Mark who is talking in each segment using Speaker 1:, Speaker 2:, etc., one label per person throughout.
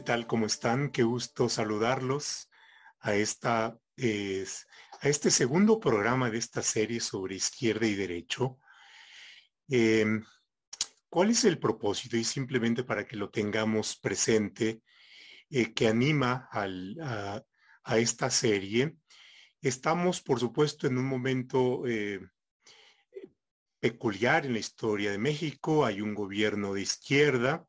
Speaker 1: ¿qué tal? ¿Cómo están? Qué gusto saludarlos a, esta, a este segundo programa de esta serie sobre izquierda y derecho. Em, ¿Cuál es el propósito? Y simplemente para que lo tengamos presente, eh, que anima a, esta serie. Estamos, por supuesto, en un momento eh, peculiar en la historia de México. Hay un gobierno de izquierda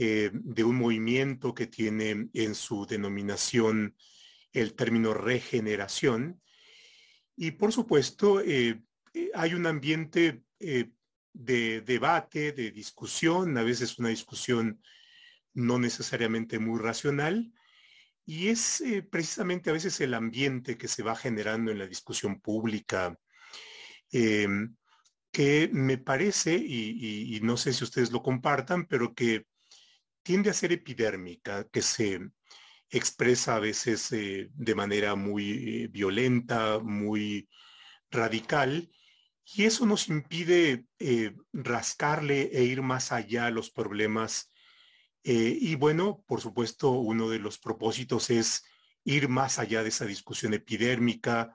Speaker 1: eh, de un movimiento que tiene en su denominación el término regeneración. Y por supuesto, eh, eh, hay un ambiente de debate, de discusión, a veces una discusión no necesariamente muy racional, y es precisamente a veces el ambiente que se va generando en la discusión pública, que me parece, y, no sé si ustedes lo compartan, pero que tiende a ser epidérmica, que se expresa a veces eh, de manera muy eh, violenta, muy radical, y eso nos impide eh, rascarle e ir más allá a los problemas. y bueno, por supuesto, uno de los propósitos es ir más allá de esa discusión epidérmica,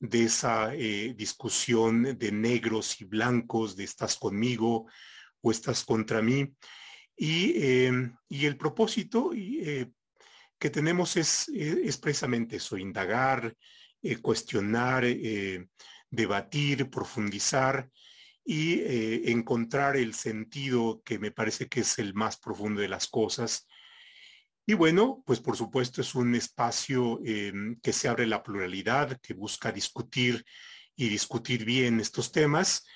Speaker 1: de esa discusión de negros y blancos, de estás conmigo o estás contra mí. Em, y, el propósito eh, que tenemos es, es, precisamente eso, indagar, eh, cuestionar, eh, debatir, profundizar y encontrar el sentido que me parece que es el más profundo de las cosas. Y bueno, pues por supuesto es un espacio em, que se abre la pluralidad, que busca discutir y discutir bien estos temas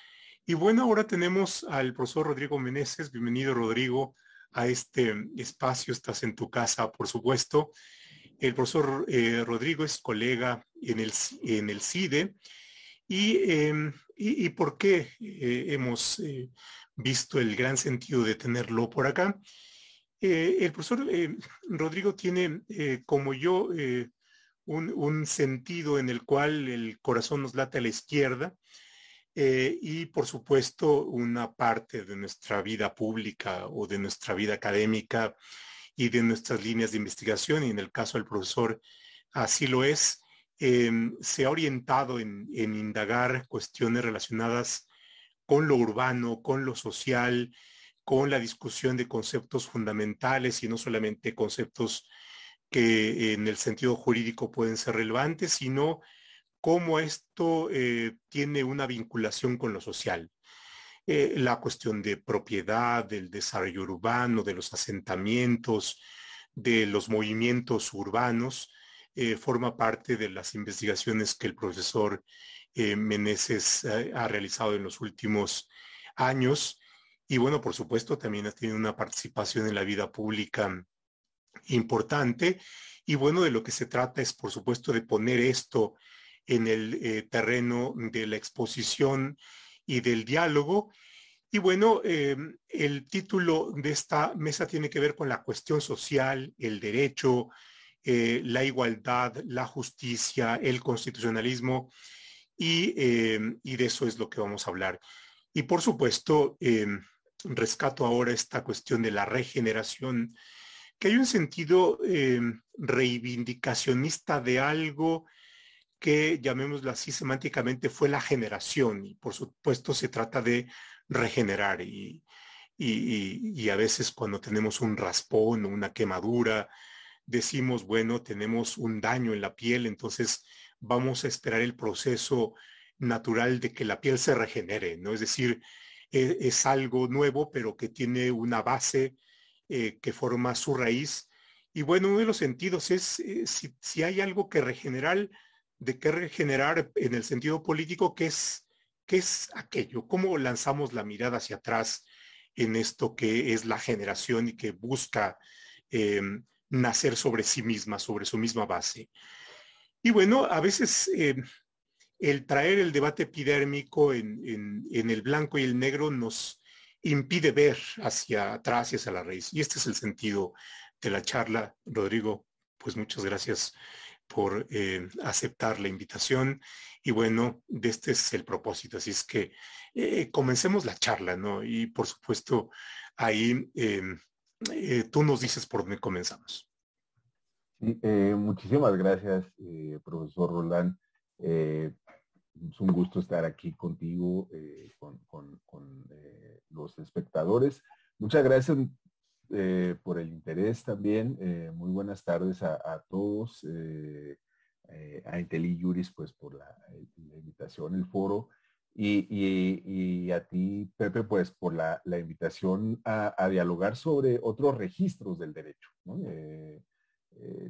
Speaker 1: y bueno, ahora tenemos al profesor Rodrigo Meneses. Bienvenido, Rodrigo, a este espacio. Estás en tu casa, por supuesto. El profesor eh, Rodrigo es colega en el, en el CIDE. ¿Y, em, por qué eh, hemos eh, visto el gran sentido de tenerlo por acá? el profesor Rodrigo tiene, como yo, un, un, sentido en el cual el corazón nos late a la izquierda eh, y por supuesto una parte de nuestra vida pública o de nuestra vida académica y de nuestras líneas de investigación, y en el caso del profesor así lo es, em, se ha orientado en, indagar cuestiones relacionadas con lo urbano, con lo social, con la discusión de conceptos fundamentales y no solamente conceptos que en el sentido jurídico pueden ser relevantes, sino cómo esto eh, tiene una vinculación con lo social. Eh, la cuestión de propiedad, del desarrollo urbano, de los asentamientos, de los movimientos urbanos, eh, forma parte de las investigaciones que el profesor Meneses ha realizado en los últimos años. Y bueno, por supuesto, también ha tenido una participación en la vida pública importante. Y bueno, de lo que se trata es, por supuesto, de poner esto en el eh, terreno de la exposición y del diálogo. Y bueno, em, el título de esta mesa tiene que ver con la cuestión social, el derecho, eh, la igualdad, la justicia, el constitucionalismo, y, y, de eso es lo que vamos a hablar. Y por supuesto, rescato ahora esta cuestión de la regeneración, que hay un sentido reivindicacionista de algo que, llamémoslo así semánticamente, fue la generación. Y por supuesto se trata de regenerar. Y, y, a veces cuando tenemos un raspón o una quemadura, decimos, bueno, tenemos un daño en la piel, entonces vamos a esperar el proceso natural de que la piel se regenere, ¿no? Es decir, e, es, algo nuevo, pero que tiene una base eh, que forma su raíz. Y bueno, uno de los sentidos es eh, si, si, hay algo que regenerar, de qué regenerar en el sentido político, qué es, qué es aquello, cómo lanzamos la mirada hacia atrás en esto que es la generación y que busca em, nacer sobre sí misma, sobre su misma base. Y bueno, a veces em, el traer el debate epidérmico en, en, el blanco y el negro nos impide ver hacia atrás y hacia la raíz. Y este es el sentido de la charla. Rodrigo, pues muchas gracias por eh, aceptar la invitación. Y bueno, de este es el propósito. Así es que eh, comencemos la charla, ¿no? Y por supuesto, ahí em, tú nos dices por dónde comenzamos.
Speaker 2: muchísimas gracias, profesor Roland. es un gusto estar aquí contigo, con, los espectadores. Muchas gracias eh, por el interés también. Eh, muy buenas tardes a, todos, eh, a Inteli Juris, pues por la, invitación, el foro, y, a ti, Pepe, pues por la, invitación a, dialogar sobre otros registros del derecho.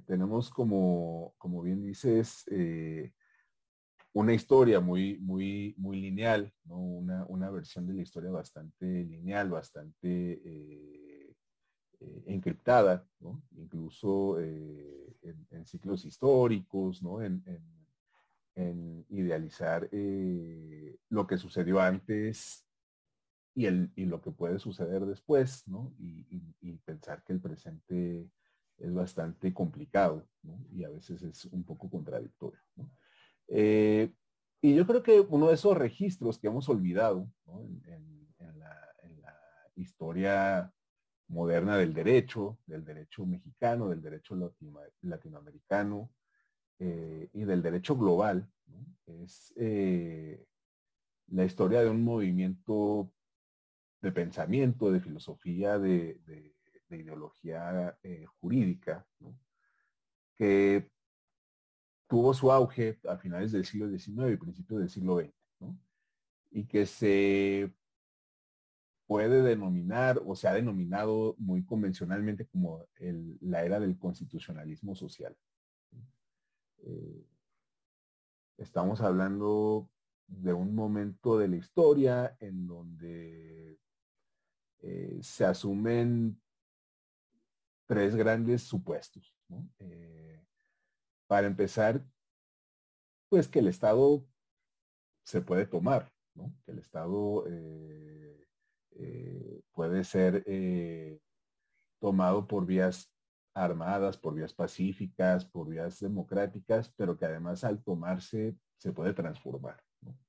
Speaker 2: tenemos como, como bien dices, una historia muy, muy, muy lineal, una, una, versión de la historia bastante lineal, bastante eh, encriptada, incluso eh, en, ciclos históricos, en, idealizar eh, lo que sucedió antes y, el, lo que puede suceder después, y, pensar que el presente es bastante complicado y a veces es un poco contradictorio. y yo creo que uno de esos registros que hemos olvidado en, la, historia moderna del derecho, del derecho mexicano, del derecho latinoamericano eh, y del derecho global. Es eh, la historia de un movimiento de pensamiento, de filosofía, de, ideología eh, jurídica, que tuvo su auge a finales del siglo XIX y principios del siglo XX, y que se puede denominar o se ha denominado muy convencionalmente como la era del constitucionalismo social. Eh, estamos hablando de un momento de la historia en donde eh, se asumen tres grandes supuestos. Eh, para empezar, pues que el Estado se puede tomar, que el Estado puede ser eh, tomado por vías armadas, por vías pacíficas, por vías democráticas, pero que además al tomarse se puede transformar,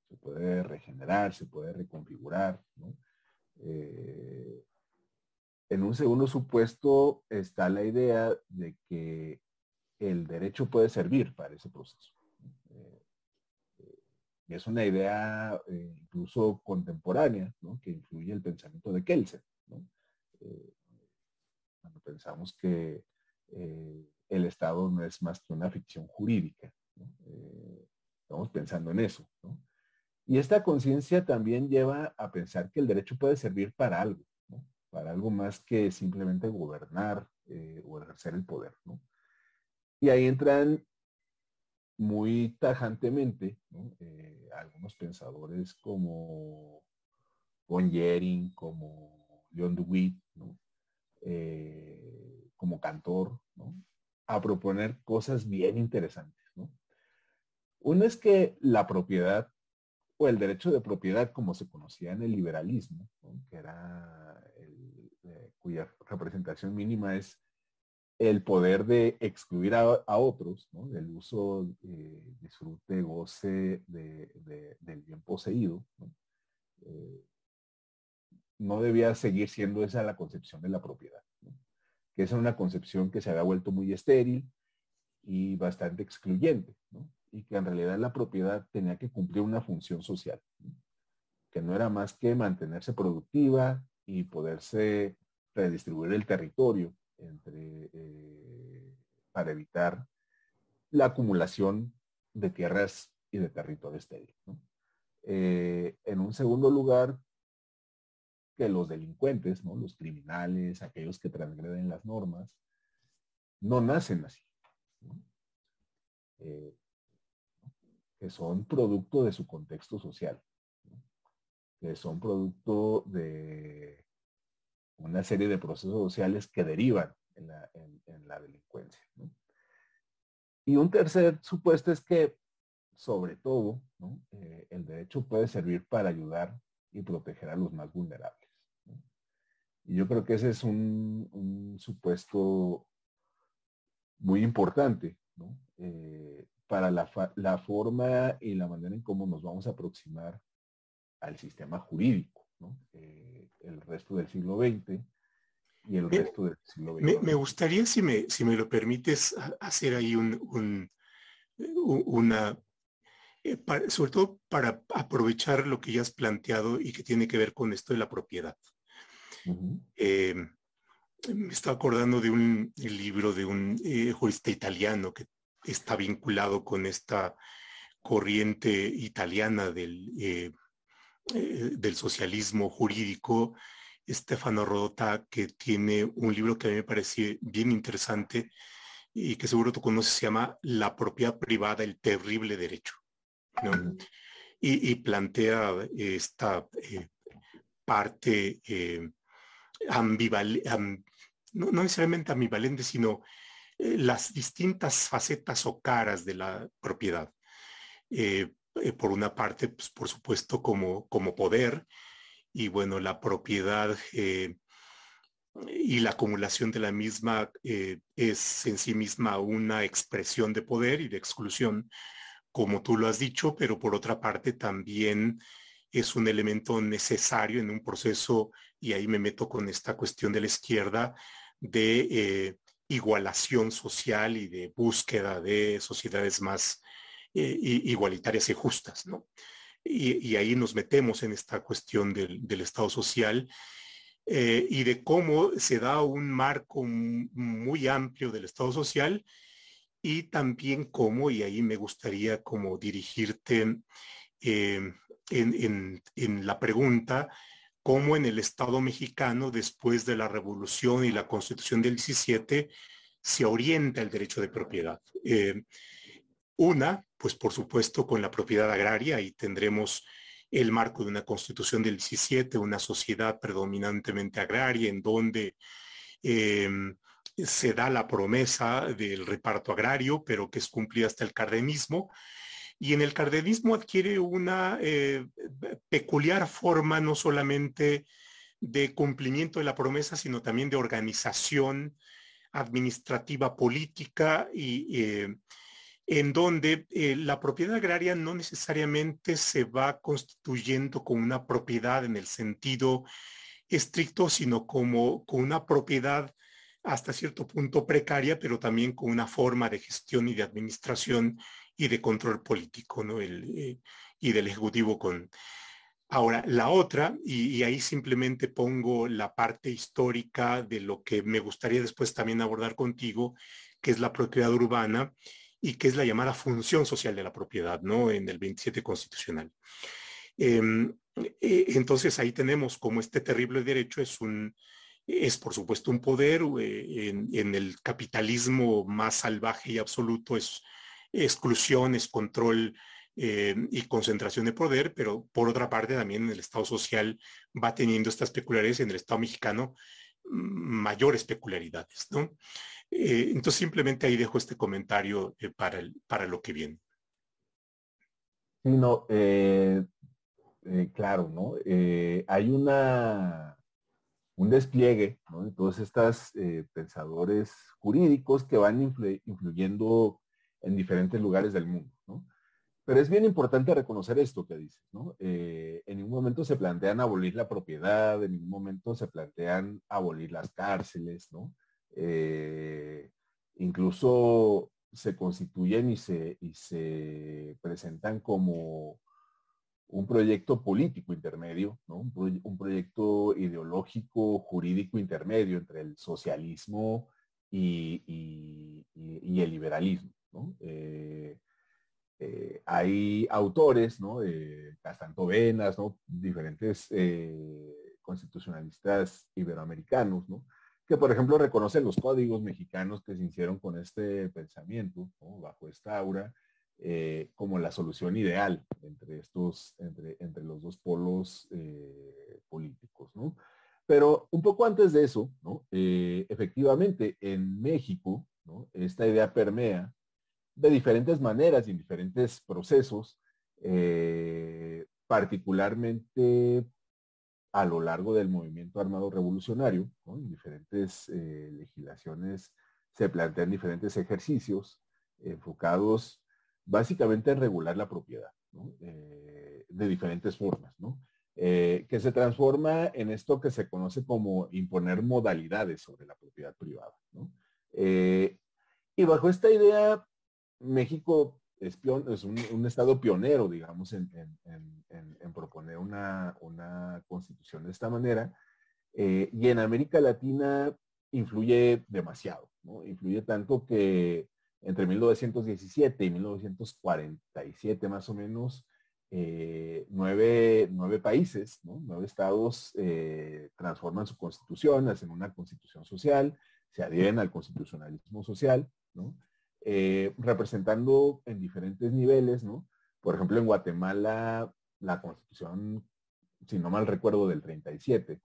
Speaker 2: se puede regenerar, se puede reconfigurar. Eh, en un segundo supuesto está la idea de que el derecho puede servir para ese proceso. Y es una idea eh, incluso contemporánea, que incluye el pensamiento de Kelsen. Eh, cuando pensamos que eh, el Estado no es más que una ficción jurídica. estamos pensando en eso. Y esta conciencia también lleva a pensar que el derecho puede servir para algo, para algo más que simplemente gobernar o ejercer el poder. Y ahí entran muy tajantemente eh, algunos pensadores como Von Jering, como John DeWitt, eh, como Cantor, a proponer cosas bien interesantes. Uno es que la propiedad o el derecho de propiedad como se conocía en el liberalismo, que era eh, cuya representación mínima es el poder de excluir a, otros del uso, eh, disfrute, goce del bien poseído, eh, ¿no? debía seguir siendo esa la concepción de la propiedad, que es una concepción que se había vuelto muy estéril y bastante excluyente, y que en realidad la propiedad tenía que cumplir una función social, que no era más que mantenerse productiva y poderse redistribuir el territorio entre, eh, para evitar la acumulación de tierras y de territorio estéril. Eh, en un segundo lugar, que los delincuentes, ¿no? los criminales, aquellos que transgreden las normas, no nacen así. Eh, que son producto de su contexto social, que son producto de una serie de procesos sociales que derivan en la, delincuencia. Y un tercer supuesto es que, sobre todo, eh, el derecho puede servir para ayudar y proteger a los más vulnerables. Y yo creo que ese es un, supuesto muy importante eh, para la, la, forma y la manera en cómo nos vamos a aproximar al sistema jurídico. Eh, el resto del siglo XX y el resto del siglo
Speaker 1: XX. Me, gustaría, si me, si me lo permites, hacer ahí un, una, eh, sobre todo para aprovechar lo que ya has planteado y que tiene que ver con esto de la propiedad. Eh, me estaba acordando de un libro de un eh, jurista italiano que está vinculado con esta corriente italiana del, del socialismo jurídico, Stefano Rodota, que tiene un libro que a mí me parece bien interesante y que seguro tú conoces, se llama La propiedad privada, el terrible derecho y, plantea esta eh, parte eh, ambivalente, no, necesariamente ambivalente, sino eh, las distintas facetas o caras de la propiedad. Por una parte, pues, por supuesto, como, como poder, y bueno, la propiedad y la acumulación de la misma es en sí misma una expresión de poder y de exclusión, como tú lo has dicho, pero por otra parte también es un elemento necesario en un proceso, y ahí me meto con esta cuestión de la izquierda, de eh, igualación social y de búsqueda de sociedades más eh, igualitarias y justas, ¿no? Y, ahí nos metemos en esta cuestión del, Estado social eh, y de cómo se da un marco muy amplio del Estado social y también cómo, y ahí me gustaría como dirigirte eh, en, la pregunta, cómo en el Estado mexicano, después de la revolución y la constitución del 17, se orienta el derecho de propiedad. Una, pues por supuesto con la propiedad agraria y tendremos el marco de una constitución del 17, una sociedad predominantemente agraria en donde eh, se da la promesa del reparto agrario, pero que es cumplida hasta el cardenismo. Y en el cardenismo adquiere una eh, peculiar forma no solamente de cumplimiento de la promesa, sino también de organización administrativa política y eh, en donde eh, la propiedad agraria no necesariamente se va constituyendo como una propiedad en el sentido estricto, sino como con una propiedad hasta cierto punto precaria, pero también con una forma de gestión y de administración y de control político, ¿no? El, eh, y del Ejecutivo con... Ahora, la otra, y, ahí simplemente pongo la parte histórica de lo que me gustaría después también abordar contigo, que es la propiedad urbana y que es la llamada función social de la propiedad, ¿no? En el 27 constitucional. Em, eh, entonces ahí tenemos como este terrible derecho es un, es por supuesto un poder, eh, en, el capitalismo más salvaje y absoluto es exclusión, es control eh, y concentración de poder, pero por otra parte también en el Estado social va teniendo estas peculiaridades, en el Estado mexicano mayores peculiaridades, ¿no? Eh, entonces simplemente ahí dejo este comentario para, para lo que viene.
Speaker 2: Sí, no, claro, ¿no? hay una un despliegue de todos estos eh, pensadores jurídicos que van influyendo en diferentes lugares del mundo. Pero es bien importante reconocer esto que dices. Eh, en ningún momento se plantean abolir la propiedad, en ningún momento se plantean abolir las cárceles, eh, incluso se constituyen y se, y se presentan como un proyecto político intermedio, un, proyecto ideológico, jurídico intermedio entre el socialismo y, el liberalismo. Eh, eh, hay autores, ¿no? Castanto Venas, diferentes eh, constitucionalistas iberoamericanos, que por ejemplo reconocen los códigos mexicanos que se hicieron con este pensamiento, bajo esta aura, eh, como la solución ideal entre estos, entre, entre los dos polos eh, políticos, ¿no? Pero un poco antes de eso, ¿no? Eh, efectivamente, en México, ¿no? Esta idea permea de diferentes maneras y en diferentes procesos, particularmente a lo largo del movimiento armado revolucionario, en diferentes legislaciones se plantean diferentes ejercicios enfocados básicamente regular la propiedad, eh, de diferentes formas, eh, que se transforma en esto que se conoce como imponer modalidades sobre la propiedad privada. Eh, y bajo esta idea, México es, un, estado pionero, digamos, en, proponer una, constitución de esta manera. Eh, y en América Latina influye demasiado, Influye tanto que entre 1917 y 1947 más o menos, eh, nueve, países, nueve estados eh, transforman su constitución, hacen una constitución social, se adhieren al constitucionalismo social, eh, representando en diferentes niveles, Por ejemplo, en Guatemala, la constitución, si no mal recuerdo, del 37,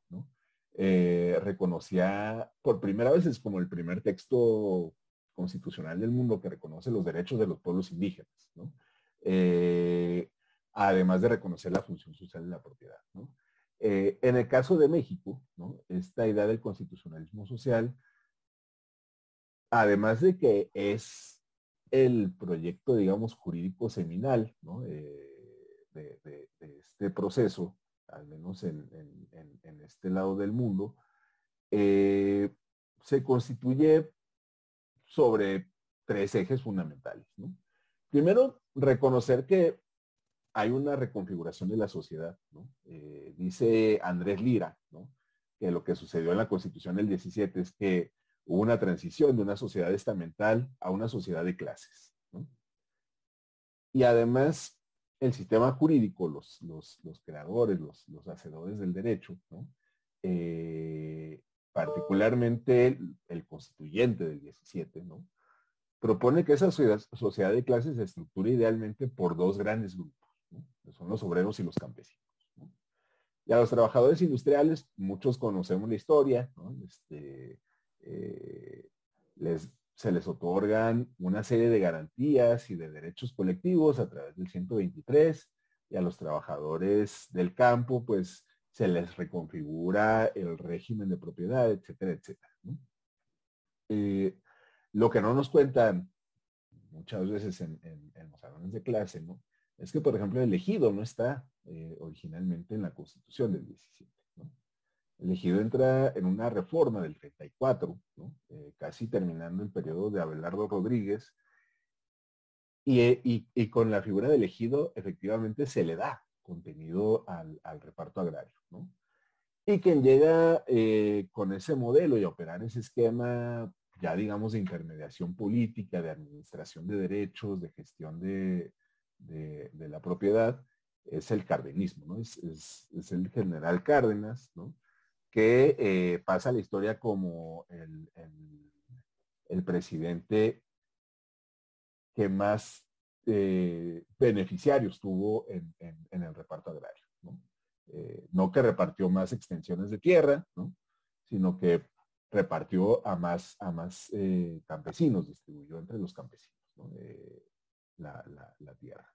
Speaker 2: reconocía por primera vez, es como el primer texto constitucional del mundo que reconoce los derechos de los pueblos indígenas además de reconocer la función social de la propiedad. Eh, en el caso de México, esta idea del constitucionalismo social, además de que es el proyecto, digamos, jurídico seminal eh, de, este proceso, al menos en, este lado del mundo, eh, se constituye sobre tres ejes fundamentales. Primero, reconocer que hay una reconfiguración de la sociedad. Eh, dice Andrés Lira que lo que sucedió en la Constitución del 17 es que hubo una transición de una sociedad estamental a una sociedad de clases. Y además, el sistema jurídico, los, creadores, los, hacedores del derecho, eh, particularmente el, constituyente del 17, propone que esa sociedad de clases se estructure idealmente por dos grandes grupos son los obreros y los campesinos. Y a los trabajadores industriales, muchos conocemos la historia, este, eh, se les otorgan una serie de garantías y de derechos colectivos a través del 123 y a los trabajadores del campo, pues se les reconfigura el régimen de propiedad, etcétera, etcétera. Eh, lo que no nos cuentan muchas veces en, los salones de clase, ¿no? es que, por ejemplo, el ejido no está eh, originalmente en la Constitución del 17. El ejido entra en una reforma del 34, eh, casi terminando el periodo de Abelardo Rodríguez, eh, y, con la figura del ejido efectivamente se le da contenido al, reparto agrario. Y quien llega con ese modelo y operar ese esquema ya digamos de intermediación política, de administración de derechos, de gestión de, la propiedad es el cardenismo, ¿no? Es, el general Cárdenas, ¿no? Que eh, pasa la historia como el, presidente que más eh, beneficiarios tuvo en, el reparto agrario, ¿no? Eh, no que repartió más extensiones de tierra, ¿no? Sino que repartió a más, a más campesinos, distribuyó entre los campesinos. ¿no? la, tierra.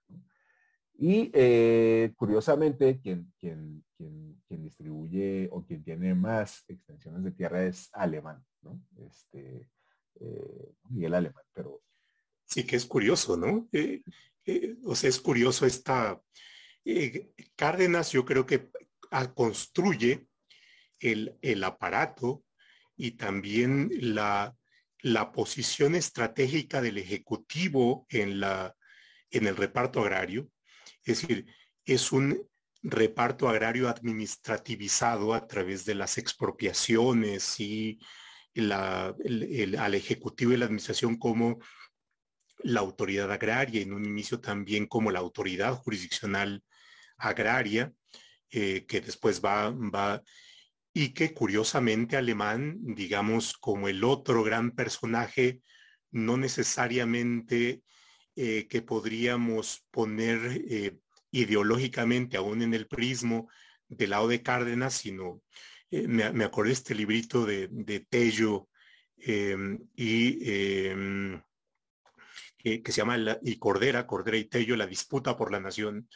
Speaker 2: Y eh, curiosamente, quien, quien, quien, quien, distribuye o quien tiene más extensiones de tierra es alemán, ¿no? Este, eh, Miguel Alemán, pero...
Speaker 1: Sí, que es curioso, ¿no? Eh, o sea, es curioso esta... Cárdenas yo creo que construye el, el aparato y también la, la posición estratégica del Ejecutivo en, la, en el reparto agrario. Es decir, es un reparto agrario administrativizado a través de las expropiaciones y al Ejecutivo y la Administración como la autoridad agraria, en un inicio también como la autoridad jurisdiccional agraria, eh, que después va, va y que curiosamente Alemán, digamos, como el otro gran personaje, no necesariamente eh, que podríamos poner eh, ideológicamente aún en el prismo del lado de Cárdenas, sino eh, me, me, acordé este librito de, de Tello y que, se llama y Cordera, Cordera y Tello, la disputa por la nación,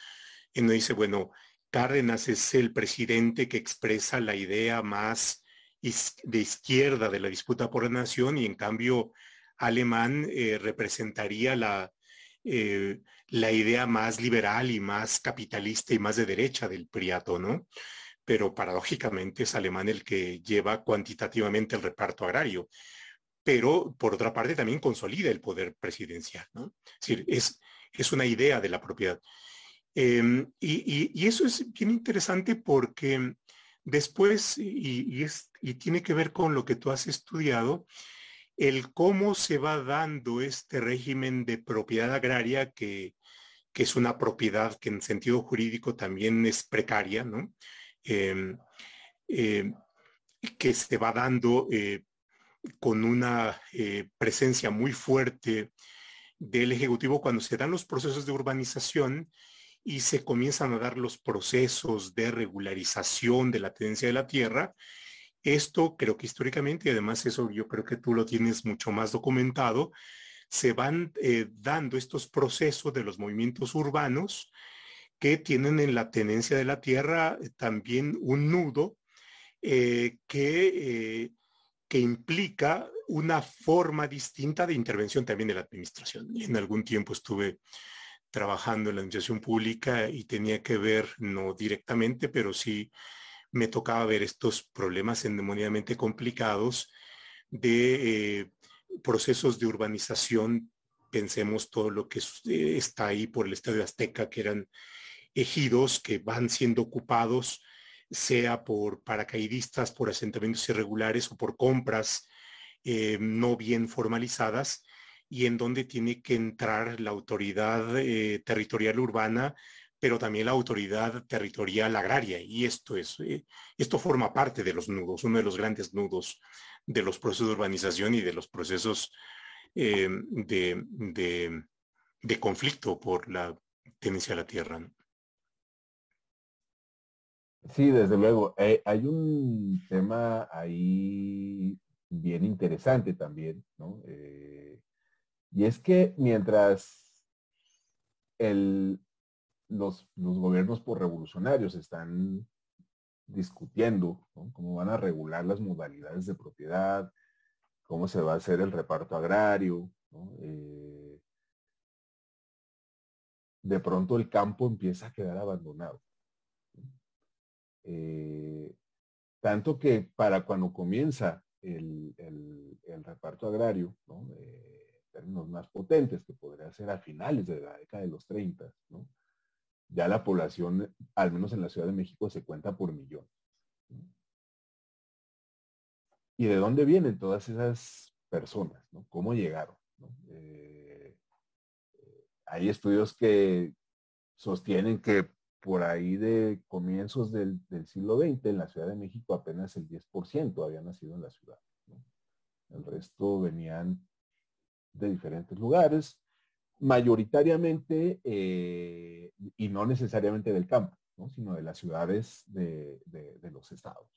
Speaker 1: y nos dice, bueno, Cárdenas es el presidente que expresa la idea más de izquierda de la disputa por la nación y en cambio Alemán representaría la, eh, la idea más liberal y más capitalista y más de derecha del Priato, ¿no? Pero paradójicamente es Alemán el que lleva cuantitativamente el reparto agrario. Pero por otra parte también consolida el poder presidencial, ¿no? Es decir, es, es una idea de la propiedad. Em, y, eso es bien interesante porque después, y, y tiene que ver con lo que tú has estudiado, el cómo se va dando este régimen de propiedad agraria que, es una propiedad que en sentido jurídico también es precaria. Em, em, que se va dando eh, con una eh, presencia muy fuerte del Ejecutivo cuando se dan los procesos de urbanización y se comienzan a dar los procesos de regularización de la tenencia de la tierra, esto creo que históricamente, y además eso yo creo que tú lo tienes mucho más documentado, se van eh, dando estos procesos de los movimientos urbanos que tienen en la tenencia de la tierra eh, también un nudo eh, que, que implica una forma distinta de intervención también de la administración. En algún tiempo estuve trabajando en la administración pública y tenía que ver, no directamente, pero sí me tocaba ver estos problemas endemoniadamente complicados de eh, procesos de urbanización. Pensemos todo lo que eh, está ahí por el Estadio Azteca, que eran ejidos que van siendo ocupados, sea por paracaidistas, por asentamientos irregulares o por compras eh, no bien formalizadas, y en donde tiene que entrar la autoridad territorial urbana pero también la autoridad territorial agraria. Y esto, es, eh, esto forma parte de los nudos, uno de los grandes nudos de los procesos de urbanización y de los procesos eh, de, conflicto por la tenencia de la tierra.
Speaker 2: Sí, desde luego. Eh, hay un tema ahí bien interesante también, ¿no? y es que mientras el, los, gobiernos por revolucionarios están discutiendo cómo van a regular las modalidades de propiedad, cómo se va a hacer el reparto agrario. Eh, de pronto el campo empieza a quedar abandonado. Eh, tanto que para cuando comienza el, reparto agrario, eh, términos más potentes, que podría ser a finales de la década de los 30, ¿no? Ya la población, al menos en la Ciudad de México, se cuenta por millón. ¿Y de dónde vienen todas esas personas? ¿Cómo llegaron? Eh, hay estudios que sostienen que por ahí de comienzos del, siglo XX en la Ciudad de México apenas el 10% había nacido en la ciudad. El resto venían de diferentes lugares, mayoritariamente, eh, y no necesariamente del campo, sino de las ciudades de, los estados.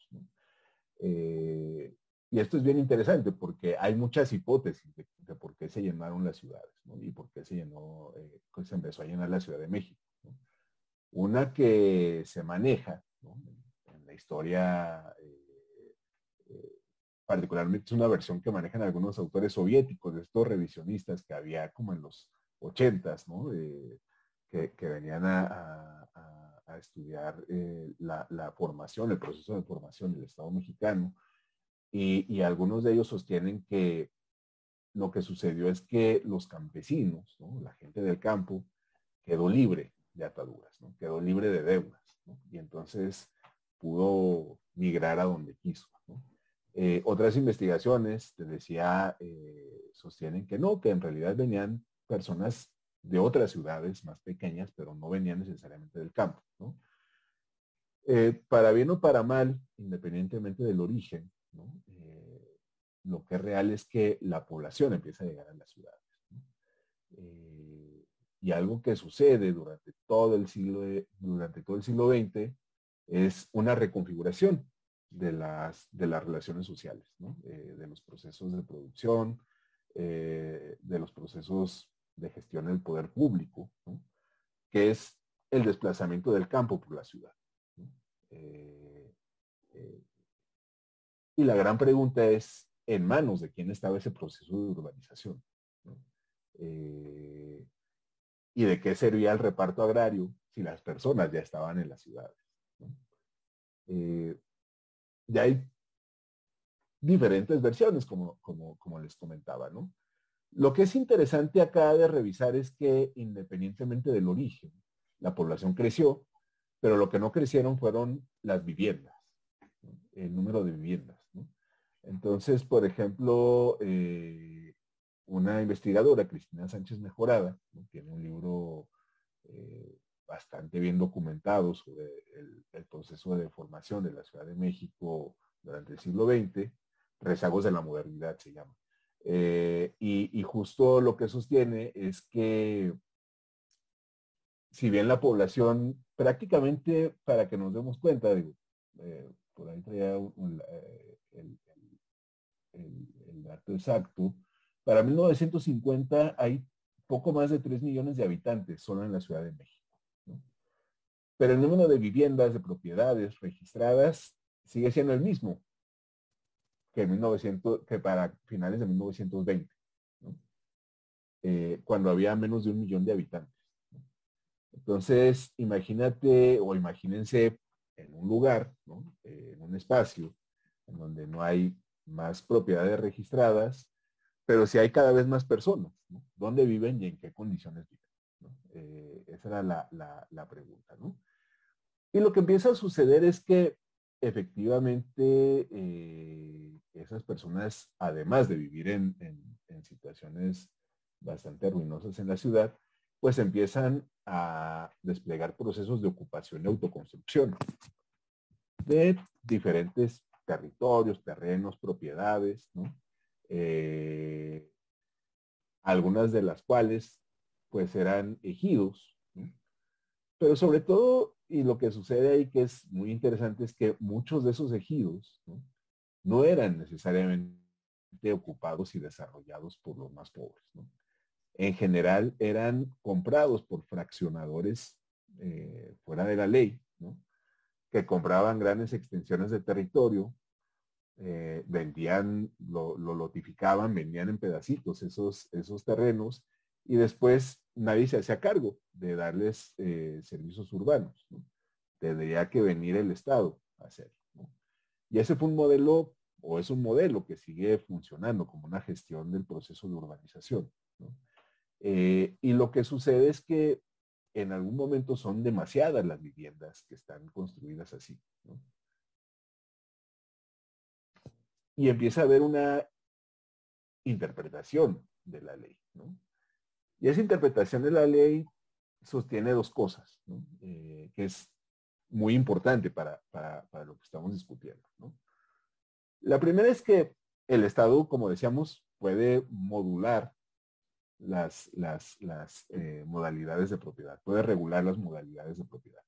Speaker 2: Eh, y esto es bien interesante porque hay muchas hipótesis de, por qué se llenaron las ciudades y por qué se llenó, eh, se empezó a llenar la Ciudad de México. Una que se maneja en la historia, particularmente es una versión que manejan algunos autores soviéticos, de estos revisionistas que había como en los ochentas, ¿no? que, venían a, estudiar eh, la, formación, el proceso de formación del Estado mexicano. Y, algunos de ellos sostienen que lo que sucedió es que los campesinos, la gente del campo, quedó libre de ataduras, quedó libre de deudas. Y entonces pudo migrar a donde quiso. Eh, otras investigaciones, te decía, eh, sostienen que no, que en realidad venían personas de otras ciudades más pequeñas, pero no venían necesariamente del campo. Eh, para bien o para mal, independientemente del origen, eh, lo que es real es que la población empieza a llegar a las ciudades. Eh, y algo que sucede durante todo el siglo, durante todo el siglo XX es una reconfiguración de las, de las relaciones sociales, de los procesos de producción, de los procesos de gestión del poder público, que es el desplazamiento del campo por la ciudad. Eh, eh, y la gran pregunta es, ¿en manos de quién estaba ese proceso de urbanización? Eh, ¿Y de qué servía el reparto agrario si las personas ya estaban en las ciudades? Ya hay diferentes versiones, como, como, como les comentaba, ¿no? Lo que es interesante acá de revisar es que independientemente del origen, la población creció, pero lo que no crecieron fueron las viviendas, el número de viviendas. Entonces, por ejemplo, eh, una investigadora, Cristina Sánchez Mejorada, tiene un libro eh, bastante bien documentado sobre el, el, proceso de formación de la Ciudad de México durante el siglo XX, Rezagos de la Modernidad se llama. Eh, y, justo lo que sostiene es que si bien la población prácticamente, para que nos demos cuenta, digo, eh, por ahí traía eh, el, dato exacto, para 1950 hay poco más de 3 millones de habitantes solo en la Ciudad de México. Pero el número de viviendas, de propiedades registradas sigue siendo el mismo, que, 1900, que para finales de 1920, eh, cuando había menos de un millón de habitantes. Entonces, imagínate o imagínense en un lugar, eh, en un espacio, en donde no hay más propiedades registradas, pero si hay cada vez más personas, ¿dónde viven y en qué condiciones viven? Eh, esa era la, la pregunta. ¿no? Y lo que empieza a suceder es que efectivamente esas personas, además de vivir en, situaciones bastante ruinosas en la ciudad, pues empiezan a desplegar procesos de ocupación y autoconstrucción de diferentes territorios, terrenos, propiedades, eh, algunas de las cuales pues eran ejidos, pero sobre todo y lo que sucede ahí que es muy interesante es que muchos de esos ejidos no, eran necesariamente ocupados y desarrollados por los más pobres. En general eran comprados por fraccionadores eh, fuera de la ley, que compraban grandes extensiones de territorio, eh, vendían, lo, lo, lotificaban, vendían en pedacitos esos, esos terrenos y después nadie se hacía cargo de darles eh, servicios urbanos. Tendría que venir el Estado a hacerlo. Y ese fue un modelo, o es un modelo que sigue funcionando como una gestión del proceso de urbanización. Eh, y lo que sucede es que en algún momento son demasiadas las viviendas que están construidas así. Y empieza a haber una interpretación de la ley. ¿no? Y esa interpretación de la ley sostiene dos cosas, eh, que es muy importante para, lo que estamos discutiendo. La primera es que el Estado, como decíamos, puede modular las, las, eh, modalidades de propiedad, puede regular las modalidades de propiedad.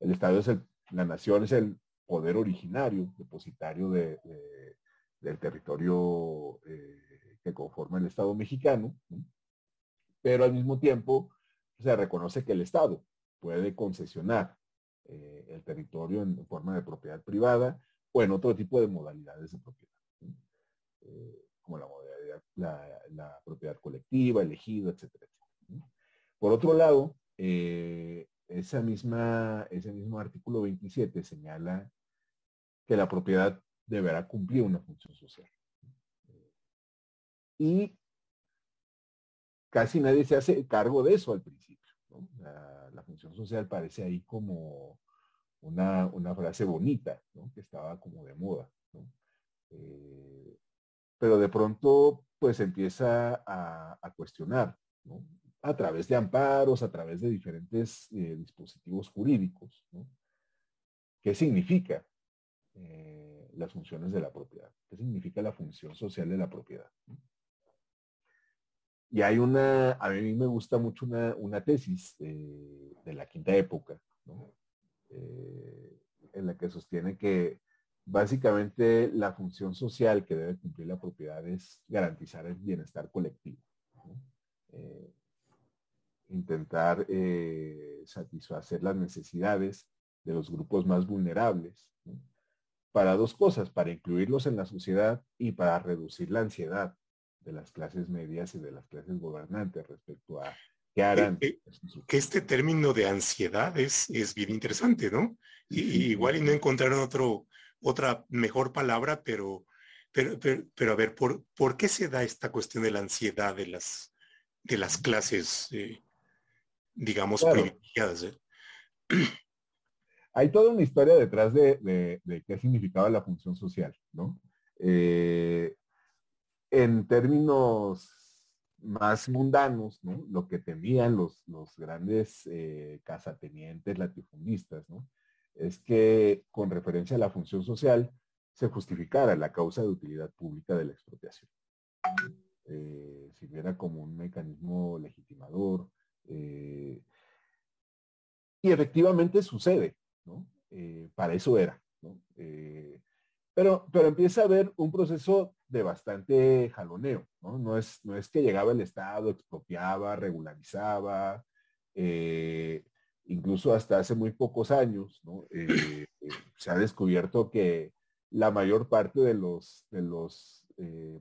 Speaker 2: El Estado es el, la nación es el poder originario, depositario de, del territorio eh, que conforma el Estado mexicano pero al mismo tiempo se reconoce que el Estado puede concesionar eh, el territorio en forma de propiedad privada o en otro tipo de modalidades de propiedad, eh, como la, la, propiedad colectiva, elegido, etcétera. Por otro lado, eh, esa misma, ese mismo artículo 27 señala que la propiedad deberá cumplir una función social. Y casi nadie se hace cargo de eso al principio. La, función social parece ahí como una, frase bonita, que estaba como de moda. Eh, pero de pronto pues empieza a, cuestionar, a través de amparos, a través de diferentes eh, dispositivos jurídicos. ¿Qué significa eh, las funciones de la propiedad? ¿Qué significa la función social de la propiedad? Y hay una, a mí me gusta mucho una, tesis de la quinta época, eh, en la que sostiene que básicamente la función social que debe cumplir la propiedad es garantizar el bienestar colectivo. Eh, intentar eh, satisfacer las necesidades de los grupos más vulnerables para dos cosas, para incluirlos en la sociedad y para reducir la ansiedad de las clases medias y de las clases gobernantes respecto a ¿Qué harán?
Speaker 1: Que, este término de ansiedad es, es bien interesante, ¿no? Y, igual y no encontraron otro, otra mejor palabra, pero, pero, pero, a ver, ¿por, ¿por qué se da esta cuestión de la ansiedad de las, de las clases, eh, digamos, privilegiadas? Eh?
Speaker 2: Hay toda una historia detrás de, de, qué significaba la función social, ¿no? Eh, en términos más mundanos, ¿no? Lo que temían los, grandes eh, casatenientes latifundistas, ¿no? Es que con referencia a la función social se justificara la causa de utilidad pública de la expropiación. Eh, si viera como un mecanismo legitimador. Eh, y efectivamente sucede, ¿no? para eso era, ¿no? Pero, pero empieza a haber un proceso de bastante jaloneo, ¿no? No es, no es que llegaba el Estado, expropiaba, regularizaba, eh, incluso hasta hace muy pocos años. Eh, eh, se ha descubierto que la mayor parte de los, de los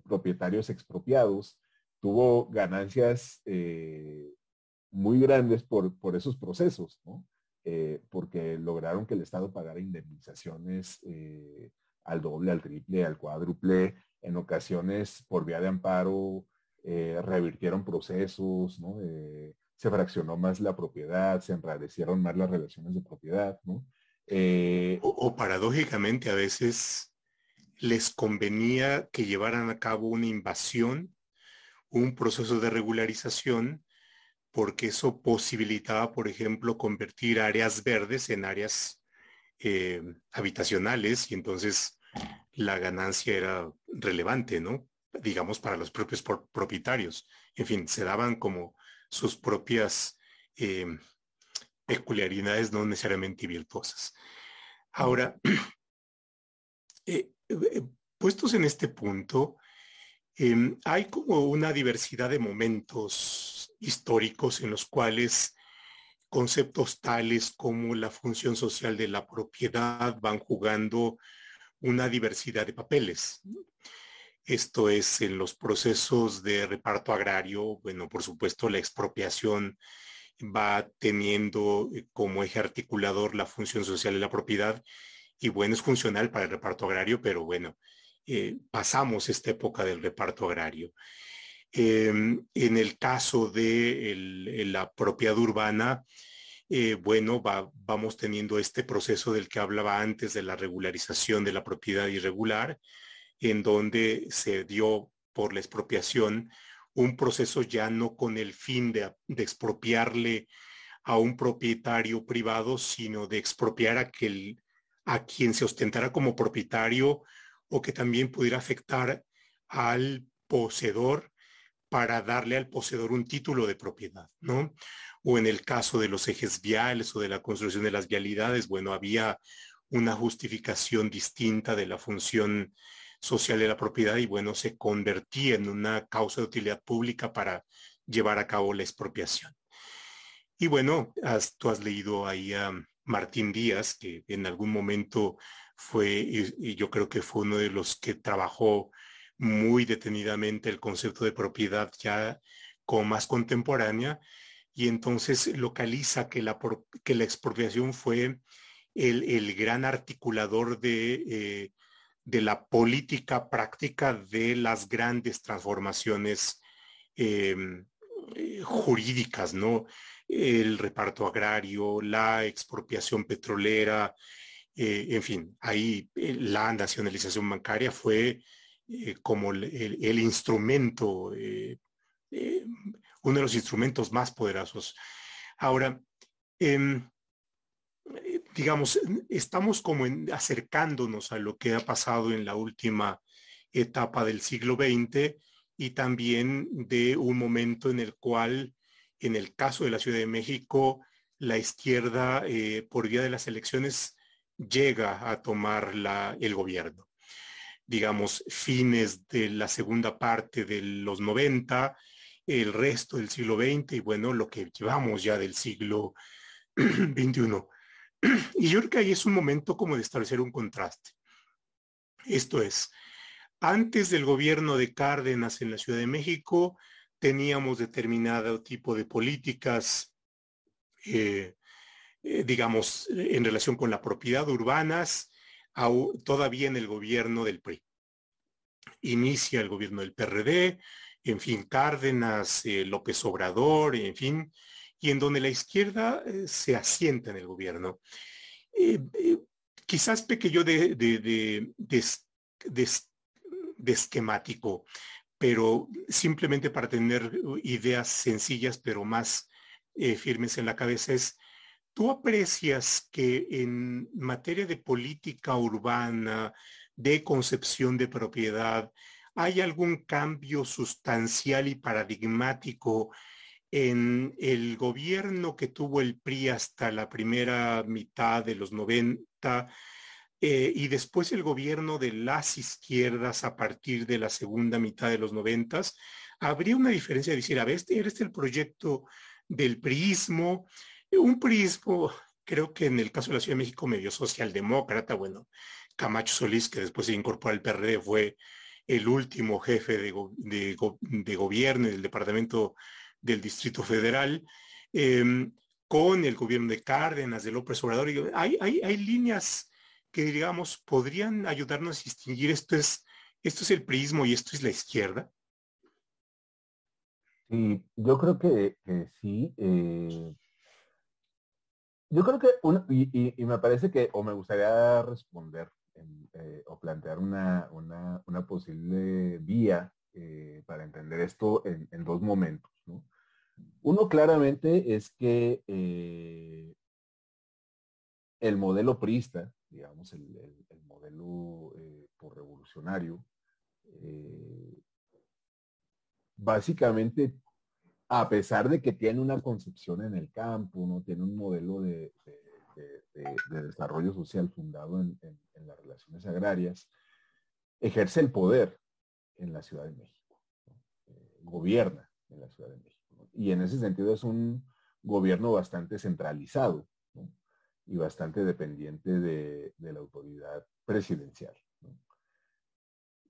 Speaker 2: propietarios expropiados tuvo ganancias muy grandes por, por esos procesos, ¿no? porque lograron que el Estado pagara indemnizaciones al doble, al triple, al cuádruple, en ocasiones por vía de amparo eh, revirtieron procesos. Eh, se fraccionó más la propiedad, se enrarecieron más las relaciones de propiedad.
Speaker 1: Eh, o, paradójicamente a veces les convenía que llevaran a cabo una invasión, un proceso de regularización, porque eso posibilitaba, por ejemplo, convertir áreas verdes en áreas habitacionales y entonces la ganancia era relevante, ¿no? Digamos, para los propios propietarios. En fin, se daban como sus propias em, peculiaridades no necesariamente virtuosas. Ahora, eh, eh, puestos en este punto, em, hay como una diversidad de momentos históricos en los cuales conceptos tales como la función social de la propiedad van jugando una diversidad de papeles. Esto es en los procesos de reparto agrario, bueno, por supuesto la expropiación va teniendo eh, como eje articulador la función social de la propiedad y bueno, es funcional para el reparto agrario, pero bueno, eh, pasamos esta época del reparto agrario. Em, en el caso de la propiedad urbana, eh, bueno, vamos teniendo este proceso del que hablaba antes de la regularización de la propiedad irregular, en donde se dio por la expropiación un proceso ya no con el fin de, expropiarle a un propietario privado, sino de expropiar a, a quien se ostentara como propietario o que también pudiera afectar al poseedor para darle al poseedor un título de propiedad, ¿no? O en el caso de los ejes viales o de la construcción de las vialidades, bueno, había una justificación distinta de la función social de la propiedad y bueno, se convertía en una causa de utilidad pública para llevar a cabo la expropiación. Y bueno, tú has leído ahí a Martín Díaz, que en algún momento fue, y yo creo que fue uno de los que trabajó muy detenidamente el concepto de propiedad ya como más contemporánea, y entonces localiza que la, que la expropiación fue el, gran articulador de, eh, de, la política práctica de las grandes transformaciones em, eh, jurídicas, ¿no? El reparto agrario, la expropiación petrolera, eh, en fin, ahí la nacionalización bancaria fue como el, el instrumento uno de los instrumentos más poderosos. Ahora, em, digamos, estamos como acercándonos a lo que ha pasado en la última etapa del siglo XX y también de un momento en el cual, en el caso de la Ciudad de México, la izquierda, eh, por vía de las elecciones, llega a tomar el gobierno. Digamos, fines de la segunda parte de los 90, el resto del siglo XX y bueno, lo que llevamos ya del siglo XXI. Y yo creo que ahí es un momento como de establecer un contraste. Esto es, antes del gobierno de Cárdenas en la Ciudad de México, teníamos determinado tipo de políticas, eh, eh, digamos, en relación con la propiedad urbanas, todavía en el gobierno del PRI. Inicia el gobierno del PRD, en fin, Cárdenas, eh, López Obrador, en fin, y en donde la izquierda se asienta en el gobierno. quizás peque yo de, de, de esquemático pero simplemente para tener ideas sencillas pero más eh, firmes en la cabeza es, ¿tú aprecias que en materia de política urbana, de concepción de propiedad, hay algún cambio sustancial y paradigmático en el gobierno que tuvo el PRI hasta la primera mitad de los 90 eh, y después el gobierno de las izquierdas a partir de la segunda mitad de los noventas, habría una diferencia de decir, a ver, este, este el proyecto del priismo, un priismo, creo que en el caso de la Ciudad de México medio socialdemócrata, bueno, Camacho Solís, que después se incorporó al PRD, fue el último jefe de, de, gobierno del Departamento del Distrito Federal, em, con el gobierno de Cárdenas, de López Obrador. Y hay, hay, hay líneas que digamos podrían ayudarnos a distinguir esto es, esto es el prismo y esto es la izquierda?
Speaker 2: Sí, yo creo que, sí. Eh, yo creo que, y, me parece que, o me gustaría responder eh, o plantear una, una, posible vía eh, para entender esto en, dos momentos. ¿no? Uno claramente es que el modelo priista digamos, el, modelo eh, por revolucionario, eh, básicamente, a pesar de que tiene una concepción en el campo, no tiene un modelo de, desarrollo social fundado en, las relaciones agrarias, ejerce el poder en la Ciudad de México, eh, gobierna en la Ciudad de México. Y en ese sentido es un gobierno bastante centralizado, y bastante dependiente de, la autoridad presidencial.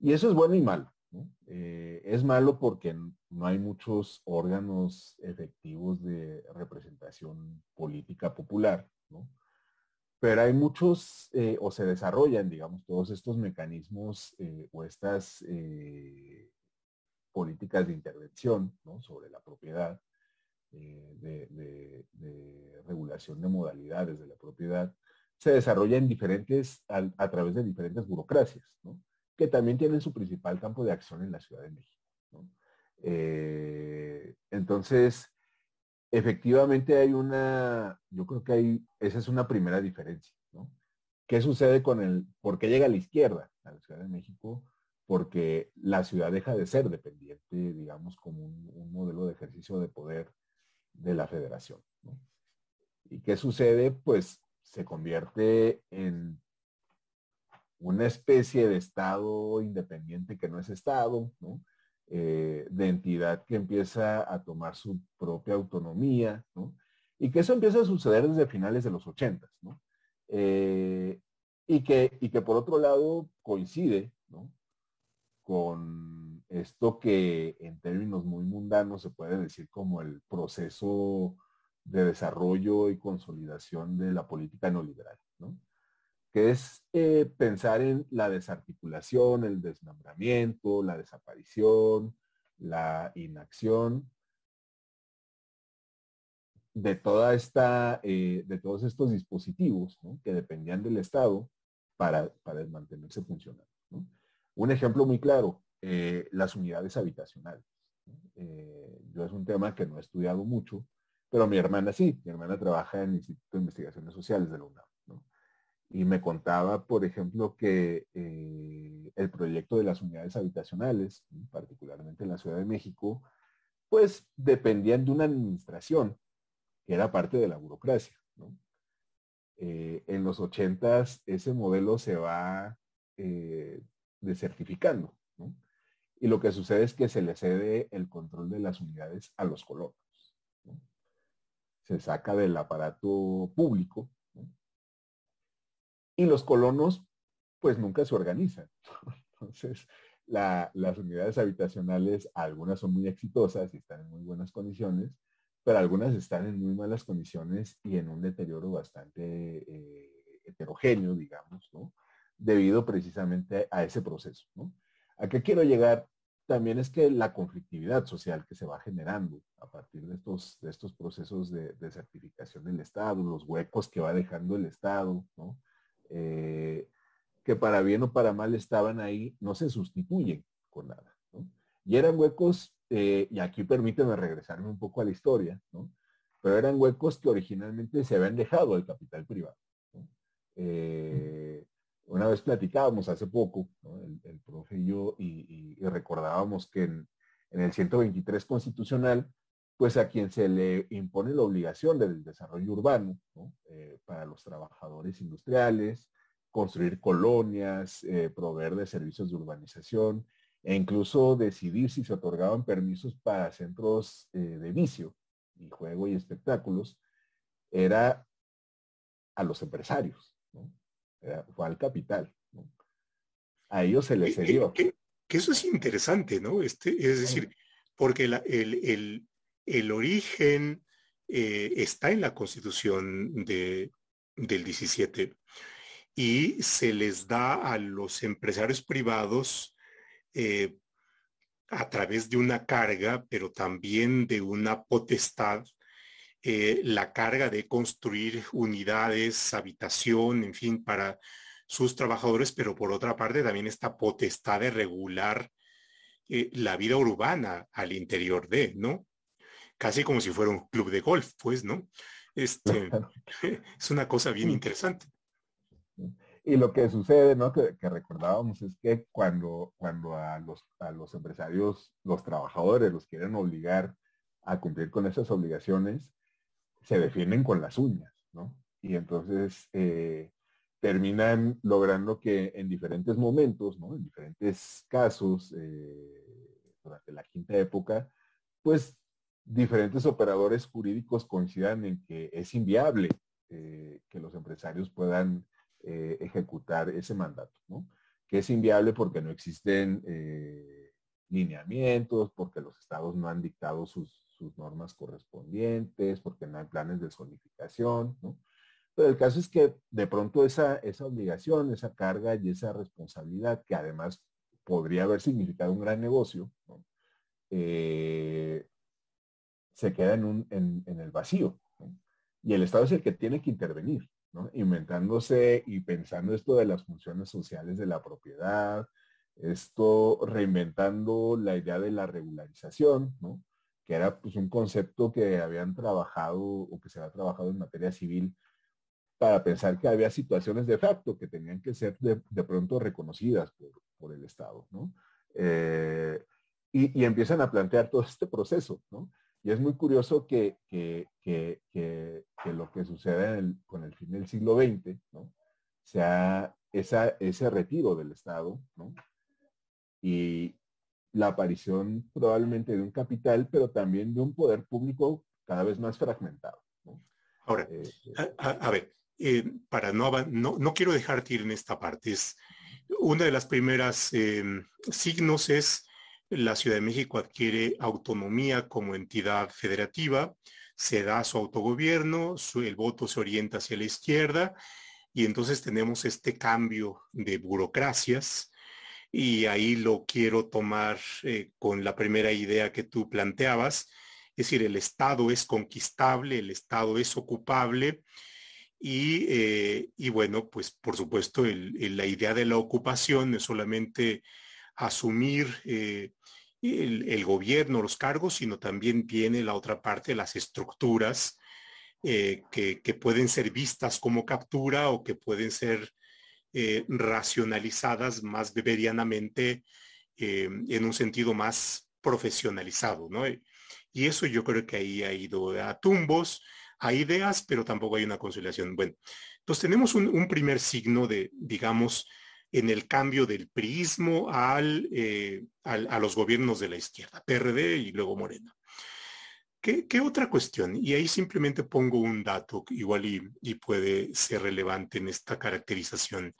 Speaker 2: Y eso es bueno y malo. Eh, es malo porque no hay muchos órganos efectivos de representación política popular, pero hay muchos, eh, o se desarrollan, digamos, todos estos mecanismos eh, o estas políticas de intervención sobre la propiedad eh, de, regulación de modalidades de la propiedad se desarrolla en diferentes, a, través de diferentes burocracias, que también tienen su principal campo de acción en la Ciudad de México. Eh, entonces, efectivamente hay una, yo creo que hay, esa es una primera diferencia. ¿Qué sucede con el, por qué llega a la izquierda a la Ciudad de México? Porque la ciudad deja de ser dependiente, digamos, como un modelo de ejercicio de poder de la federación. ¿Y qué sucede? Pues se convierte en una especie de Estado independiente que no es Estado, eh, de entidad que empieza a tomar su propia autonomía, y que eso empieza a suceder desde finales de los ochentas, eh, y, que, y que por otro lado coincide con esto que en términos muy mundanos se puede decir como el proceso de desarrollo y consolidación de la política neoliberal, ¿no? Que es eh, pensar en la desarticulación, el desmembramiento, la desaparición, la inacción de toda esta, eh, de todos estos dispositivos que dependían del Estado para, para mantenerse funcionando. Un ejemplo muy claro, eh, las unidades habitacionales. Yo es un tema que no he estudiado mucho, pero mi hermana sí, mi hermana trabaja en el Instituto de Investigaciones Sociales de la UNAM. Y me contaba, por ejemplo, que eh, el proyecto de las unidades habitacionales, particularmente en la Ciudad de México, pues dependían de una administración que era parte de la burocracia. en los ochentas ese modelo se va desertificando. Y lo que sucede es que se le cede el control de las unidades a los colonos. Se saca del aparato público. Y los colonos, pues nunca se organizan. Entonces, las unidades habitacionales, algunas son muy exitosas y están en muy buenas condiciones, pero algunas están en muy malas condiciones y en un deterioro bastante eh, heterogéneo, digamos, ¿no? Debido precisamente a ese proceso. ¿A qué quiero llegar? También es que la conflictividad social que se va generando a partir de estos, de estos procesos de, certificación del Estado, los huecos que va dejando el Estado, ¿no? Eh, que para bien o para mal estaban ahí, no se sustituyen con nada. Y eran huecos, eh, y aquí permíteme regresarme un poco a la historia, ¿no? pero eran huecos que originalmente se habían dejado al capital privado. Eh, una vez platicábamos hace poco, el, profe y yo, y, recordábamos que en, el 123 constitucional, pues a quien se le impone la obligación del desarrollo urbano los trabajadores industriales, construir colonias, eh, proveer de servicios de urbanización e incluso decidir si se otorgaban permisos para centros eh, de vicio y juego y espectáculos, era a los empresarios, fue al capital. A ellos se les cedió.
Speaker 1: Que, eso es interesante, ¿no? Este, es decir, porque el, el, origen eh, está en la constitución de, del 17 y se les da a los empresarios privados eh, a través de una carga, pero también de una potestad, eh, la carga de construir unidades, habitación, en fin, para sus trabajadores, pero por otra parte también esta potestad de regular eh, la vida urbana al interior de, ¿no? Casi como si fuera un club de golf, pues, ¿no? Este, es una cosa bien interesante.
Speaker 2: Y lo que sucede, ¿no? Que, recordábamos es que cuando, cuando a, los, a los empresarios, los trabajadores los quieren obligar a cumplir con esas obligaciones, se defienden con las uñas, ¿no? Y entonces eh, terminan logrando que en diferentes momentos, ¿no? En diferentes casos, eh, durante la quinta época, pues diferentes operadores jurídicos coincidan en que es inviable eh, que los empresarios puedan eh, ejecutar ese mandato, ¿no? Que es inviable porque no existen eh, lineamientos, porque los estados no han dictado sus, normas correspondientes, porque no hay planes de zonificación, ¿no? Pero el caso es que de pronto esa, esa obligación, esa carga y esa responsabilidad, que además podría haber significado un gran negocio, eh, se queda en, el vacío. Y el Estado es el que tiene que intervenir inventándose y pensando esto de las funciones sociales de la propiedad, esto reinventando la idea de la regularización, que era pues un concepto que habían trabajado o que se había trabajado en materia civil para pensar que había situaciones de facto que tenían que ser de, pronto reconocidas por, el Estado. Eh, y, empiezan a plantear todo este proceso. ¿no? Y es muy curioso que, lo que sucede con el fin del siglo XX, ¿no? sea esa, ese retiro del Estado, ¿no? Y la aparición probablemente de un capital, pero también de un poder público cada vez más fragmentado.
Speaker 1: Ahora, eh, eh, a, ver, eh, para no, no, no quiero dejarte ir en esta parte, es una de las primeras signos es la Ciudad de México adquiere autonomía como entidad federativa, se da su autogobierno, el voto se orienta hacia la izquierda y entonces tenemos este cambio de burocracias y ahí lo quiero tomar eh, con la primera idea que tú planteabas, es decir, el Estado es conquistable, el Estado es ocupable y, eh, bueno, pues por supuesto la idea de la ocupación es solamente asumir eh, el, gobierno, los cargos, sino también viene la otra parte, las estructuras eh, que, pueden ser vistas como captura o que pueden ser eh, racionalizadas más beberianamente en un sentido más profesionalizado, ¿no? Y eso yo creo que ahí ha ido a tumbos, a ideas, pero tampoco hay una conciliación. Bueno, entonces tenemos un primer signo de, digamos, en el cambio del prismo eh, al, a los gobiernos de la izquierda, PRD y luego Morena. ¿Qué, otra cuestión? Y ahí simplemente pongo un dato igual y, puede ser relevante en esta caracterización.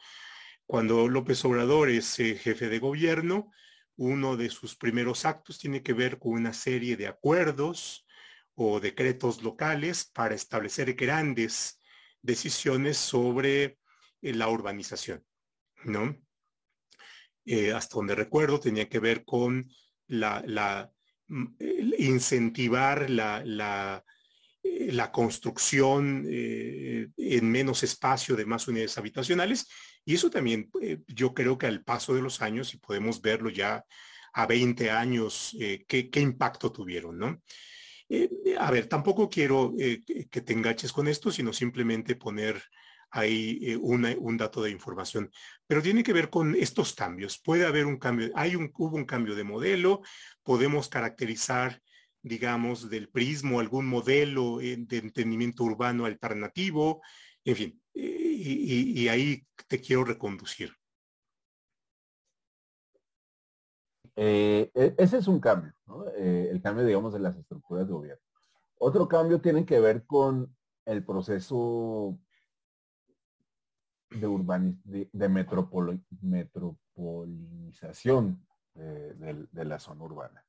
Speaker 1: Cuando López Obrador es eh, jefe de gobierno, uno de sus primeros actos tiene que ver con una serie de acuerdos o decretos locales para establecer grandes decisiones sobre eh, la urbanización, ¿no? Eh, hasta donde recuerdo tenía que ver con la, mm, incentivar la, la, eh, construcción en menos espacio de más unidades habitacionales y eso también yo creo que al paso de los años y podemos verlo ya a 20 años qué, impacto tuvieron, ¿no? Eh, a ver, tampoco quiero eh, que te enganches con esto, sino simplemente poner ahí eh, un dato de información. Pero tiene que ver con estos cambios. Puede haber un cambio, hay un, hubo un cambio de modelo, podemos caracterizar, digamos, del prismo algún modelo de entendimiento urbano alternativo, en fin, y, ahí te quiero reconducir.
Speaker 2: Eh, e, ese es un cambio, eh, el cambio, digamos, de las estructuras de gobierno. Otro cambio tiene que ver con el proceso de, urban, de, metropolización de, la zona urbana.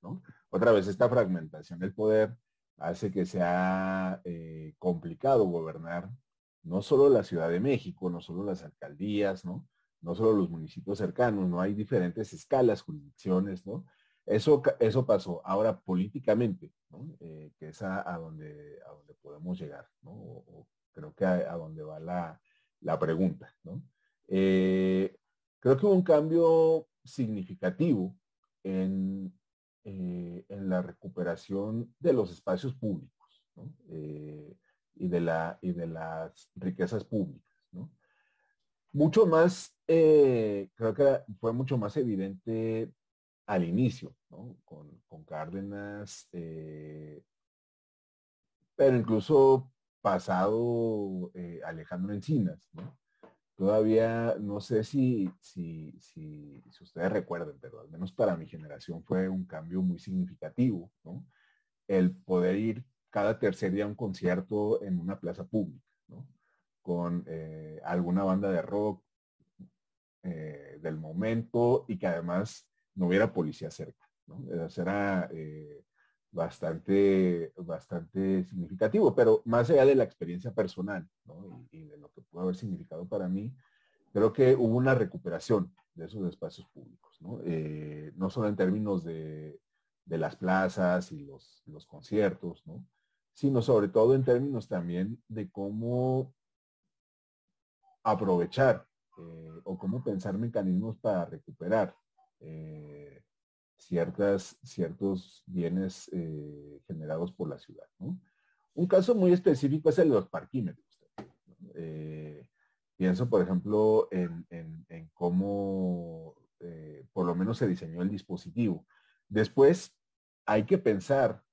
Speaker 2: Otra vez, esta fragmentación del poder hace que sea eh, complicado gobernar no solo la Ciudad de México, no solo las alcaldías, ¿no? no solo los municipios cercanos, no hay diferentes escalas, jurisdicciones, ¿no? Eso, eso pasó. Ahora, políticamente, ¿no? Eh, que es a, donde, a donde podemos llegar, ¿no? O, creo que a, donde va la, la pregunta, ¿no? Eh, creo que hubo un cambio significativo en, eh, en la recuperación de los espacios públicos, ¿no? y, de la, y de las riquezas públicas, ¿no? Mucho más, eh, creo que fue mucho más evidente al inicio, ¿no? Con, Cárdenas, eh, pero incluso pasado eh, Alejandro Encinas, ¿no? Todavía no sé si, si, si, ustedes recuerden, pero al menos para mi generación fue un cambio muy significativo, ¿no? El poder ir cada tercer día a un concierto en una plaza pública, ¿no? con eh, alguna banda de rock eh, del momento y que además no hubiera policía cerca. Eh, bastante, bastante significativo, pero más allá de la experiencia personal y, de lo que pudo haber significado para mí, creo que hubo una recuperación de esos espacios públicos, no, solo en términos de, las plazas y los, los conciertos, sino sobre todo en términos también de cómo aprovechar eh, o cómo pensar mecanismos para recuperar eh, ciertas, ciertos bienes eh, generados por la ciudad. Un caso muy específico es el de los parquímetros. pienso, por ejemplo, en, cómo por lo menos se diseñó el dispositivo. Después hay que pensar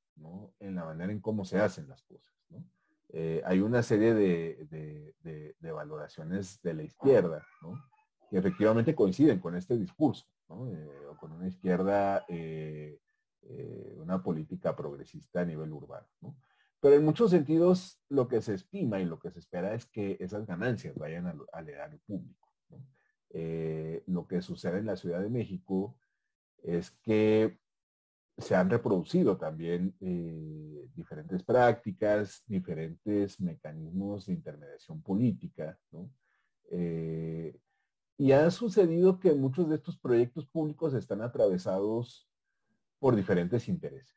Speaker 2: en la manera en cómo se hacen las cosas. Eh, hay una serie de, valoraciones de la izquierda, que efectivamente coinciden con este discurso, eh, o con una izquierda, eh, una política progresista a nivel urbano. Pero en muchos sentidos lo que se estima y lo que se espera es que esas ganancias vayan al, al erario público. lo que sucede en la Ciudad de México es que se han reproducido también eh, diferentes prácticas, diferentes mecanismos de intermediación política, eh, y ha sucedido que muchos de estos proyectos públicos están atravesados por diferentes intereses,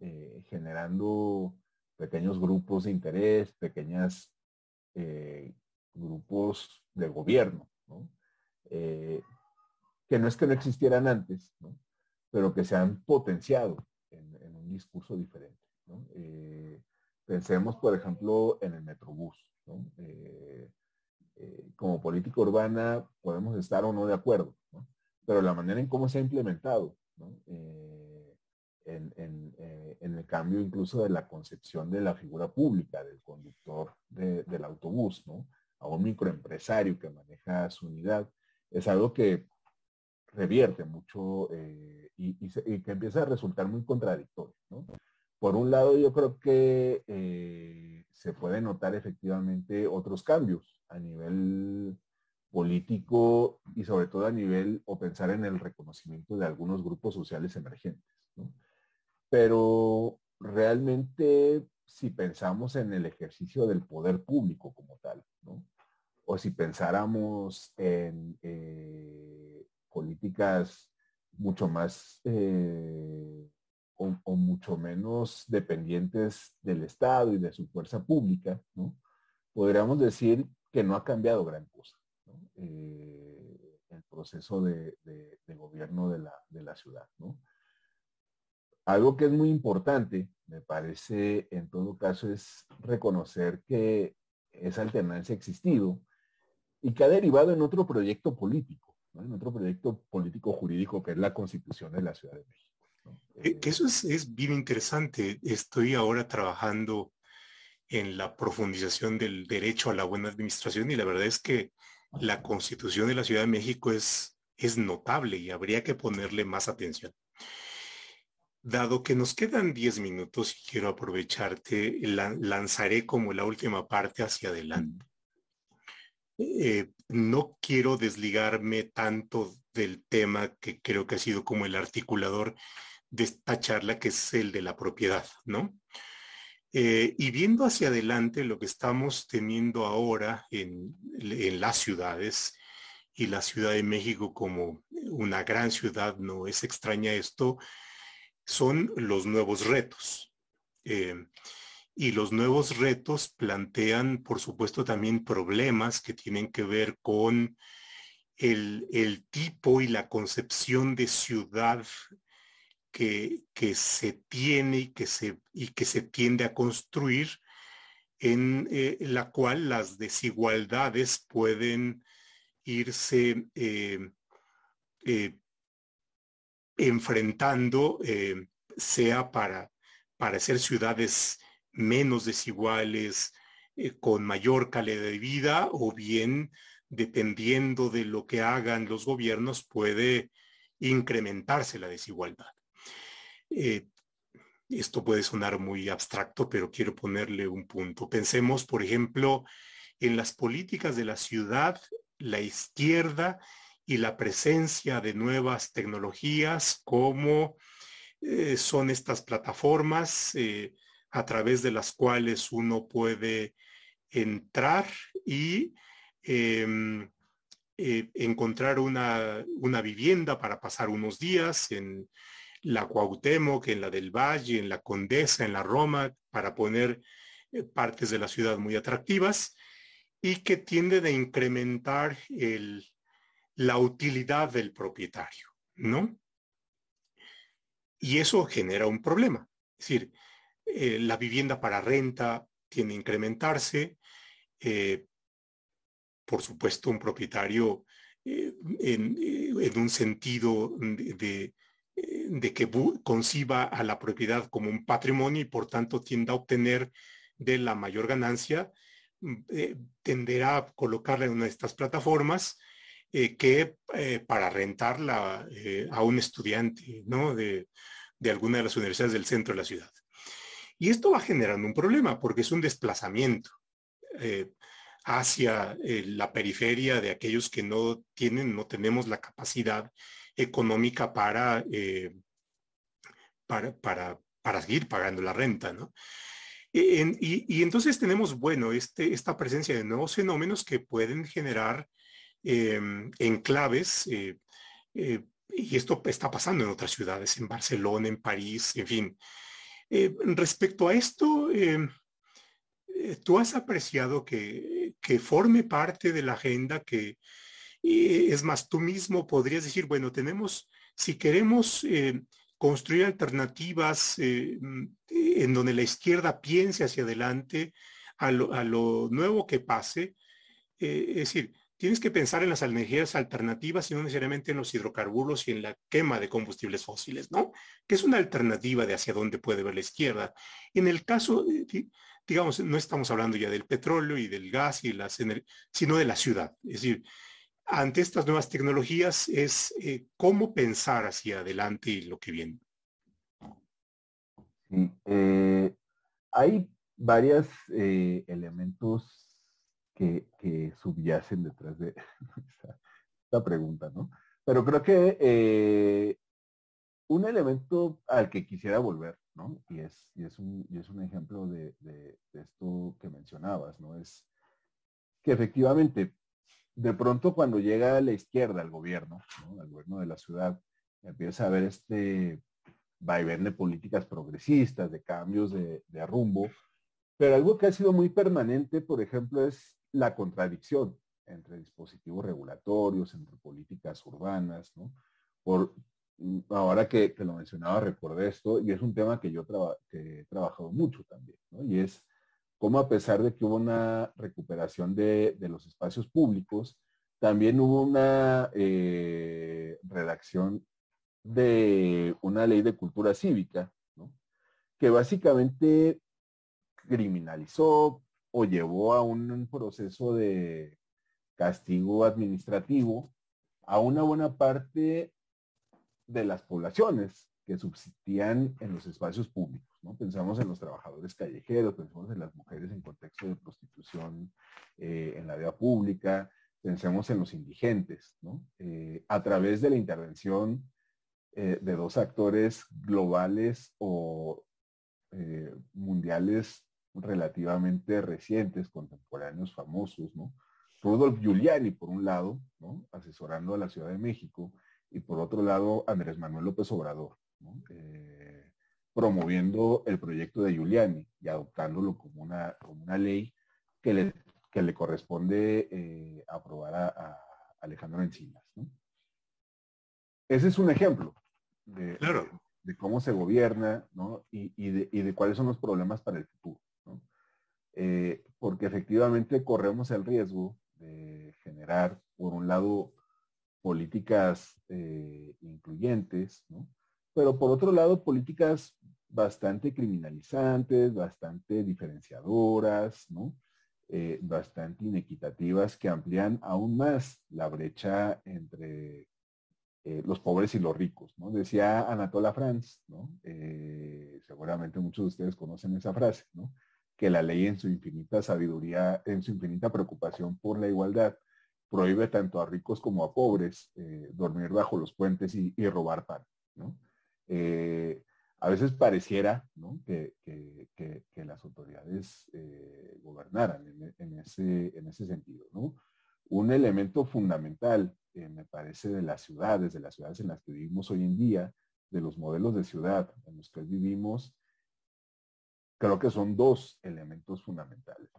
Speaker 2: eh, generando pequeños grupos de interés, pequeños grupos de gobierno, que no es que no existieran antes, pero que se han potenciado en, un discurso diferente. Eh, pensemos, por ejemplo, en el Metrobús. Eh, eh, como política urbana podemos estar o no de acuerdo, pero la manera en cómo se ha implementado, en, el cambio incluso de la concepción de la figura pública del conductor del autobús, a un microempresario que maneja su unidad, es algo que revierte mucho eh, y, que empieza a resultar muy contradictorio. Por un lado, yo creo que eh, se puede notar efectivamente otros cambios a nivel político y sobre todo a nivel o pensar en el reconocimiento de algunos grupos sociales emergentes. Pero realmente si pensamos en el ejercicio del poder público como tal, o si pensáramos en eh, políticas mucho más eh, o, mucho menos dependientes del Estado y de su fuerza pública, podríamos decir que no ha cambiado gran cosa eh, el proceso de, gobierno de la, ciudad. Algo que es muy importante, me parece, en todo caso, es reconocer que esa alternancia ha existido y que ha derivado en otro proyecto político, en otro proyecto político jurídico que es la Constitución de la Ciudad de México.
Speaker 1: Eh, eso es, bien interesante. Estoy ahora trabajando en la profundización del derecho a la buena administración y la verdad es que la constitución de la Ciudad de México es, es notable y habría que ponerle más atención. Dado que nos quedan 10 minutos y quiero aprovecharte, lanzaré como la última parte hacia adelante. Eh, no quiero desligarme tanto del tema que creo que ha sido como el articulador de esta charla, que es el de la propiedad, ¿no? Eh, y viendo hacia adelante lo que estamos teniendo ahora en, las ciudades y la Ciudad de México como una gran ciudad, no es extraña esto, son los nuevos retos. Eh, y los nuevos retos plantean, por supuesto, también problemas que tienen que ver con el, el tipo y la concepción de ciudad que, se tiene y que se, y que se tiende a construir, en eh, la cual las desigualdades pueden irse eh, eh, enfrentando, sea para, para ser ciudades menos desiguales, con mayor calidad de vida, o bien, dependiendo de lo que hagan los gobiernos, puede incrementarse la desigualdad. Eh, esto puede sonar muy abstracto, pero quiero ponerle un punto. Pensemos, por ejemplo, en las políticas de la ciudad, la izquierda y la presencia de nuevas tecnologías como eh, son estas plataformas eh, a través de las cuales uno puede entrar y em, encontrar una, una, vivienda para pasar unos días en la Cuauhtémoc, en la del Valle, en la Condesa, en la Roma, para poner eh, partes de la ciudad muy atractivas y que tienden a incrementar la utilidad del propietario, ¿no? Y eso genera un problema. Es decir, eh, la vivienda para renta tiene a incrementarse. Eh, por supuesto, un propietario en, un sentido de que conciba a la propiedad como un patrimonio y por tanto tienda a obtener de la mayor ganancia, mm, eh, tenderá a colocarla en una de estas plataformas eh, que eh, para rentarla a un estudiante ¿no? de, de alguna de las universidades del centro de la ciudad. Y esto va generando un problema porque es un desplazamiento hacia la periferia de aquellos que no tienen, no tenemos la capacidad económica para, eh, para, para, para, seguir pagando la renta, ¿no? y, entonces tenemos, bueno, este, esta presencia de nuevos fenómenos que pueden generar em, enclaves, eh, eh, y esto está pasando en otras ciudades, en Barcelona, en París, en fin. respecto a esto, em, ¿tú has apreciado que, que forme parte de la agenda que es más, tú mismo podrías decir, bueno, tenemos, si queremos eh, construir alternativas eh, mm, en donde la izquierda piense hacia adelante a lo, nuevo que pase, eh, es decir, tienes que pensar en las energías alternativas y no necesariamente en los hidrocarburos y en la quema de combustibles fósiles, ¿no? Que es una alternativa de hacia dónde puede ver la izquierda. En el caso, digamos, no estamos hablando ya del petróleo y del gas y las sino de la ciudad. Es decir, ante estas nuevas tecnologías es eh, cómo pensar hacia adelante y lo que viene.
Speaker 2: Eh, hay varios eh, elementos que, subyacen detrás de esta, pregunta, ¿no? Pero creo que un elemento al que quisiera volver, ¿no? Y es, un, y es un ejemplo de, esto que mencionabas, ¿no? Es que efectivamente, de pronto cuando llega la izquierda al gobierno, al gobierno de la ciudad, empieza a haber este vaivén de políticas progresistas, de cambios de, de rumbo, pero algo que ha sido muy permanente, por ejemplo, es la contradicción entre dispositivos regulatorios, entre políticas urbanas, ¿no? Por, mm, ahora que, lo mencionaba, recordé esto, y es un tema que yo he trabajado mucho también, ¿no? Y es cómo a pesar de que hubo una recuperación de, los espacios públicos, también hubo una eh, redacción de una ley de cultura cívica, que básicamente criminalizó, o llevó a un proceso de castigo administrativo a una buena parte de las poblaciones que subsistían en los espacios públicos. ¿No? Pensamos en los trabajadores callejeros, pensamos en las mujeres en contexto de prostitución eh, en la vida pública, pensemos en los indigentes. Eh, a través de la intervención eh, de dos actores globales o mundiales relativamente recientes, contemporáneos famosos, ¿no? Rudolf Giuliani, por un lado, asesorando a la Ciudad de México, y por otro lado, Andrés Manuel López Obrador, promoviendo el proyecto de Giuliani y adoptándolo como una, como una ley que le, que le corresponde eh, aprobar a, Alejandro Encinas. Ese es un ejemplo de, de, cómo se gobierna y, de, y de cuáles son los problemas para el futuro. Eh, porque efectivamente corremos el riesgo de generar, por un lado, políticas eh, incluyentes, pero por otro lado, políticas bastante criminalizantes, bastante diferenciadoras, eh, bastante inequitativas que amplían aún más la brecha entre los pobres y los ricos. ¿no? Decía Anatola Franz, ¿no? seguramente muchos de ustedes conocen esa frase, ¿no? que la ley en su infinita sabiduría, en su infinita preocupación por la igualdad, prohíbe tanto a ricos como a pobres eh, dormir bajo los puentes y, robar pan. Eh, a veces pareciera que, las autoridades eh, gobernaran en, ese, en ese sentido. Un elemento fundamental, me parece, de las ciudades, de las ciudades en las que vivimos hoy en día, de los modelos de ciudad en los que vivimos, creo que son dos elementos fundamentales.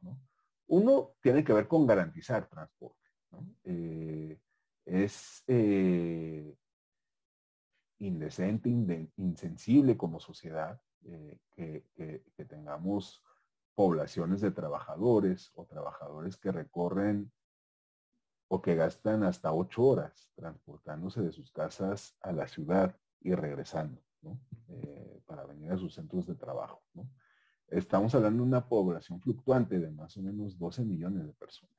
Speaker 2: Uno tiene que ver con garantizar transporte. Eh, es eh, indecente, insensible como sociedad eh, que, tengamos poblaciones de trabajadores o trabajadores que recorren o que gastan hasta ocho horas transportándose de sus casas a la ciudad y regresando para venir a sus centros de trabajo. Estamos hablando de una población fluctuante de más o menos 12 millones de personas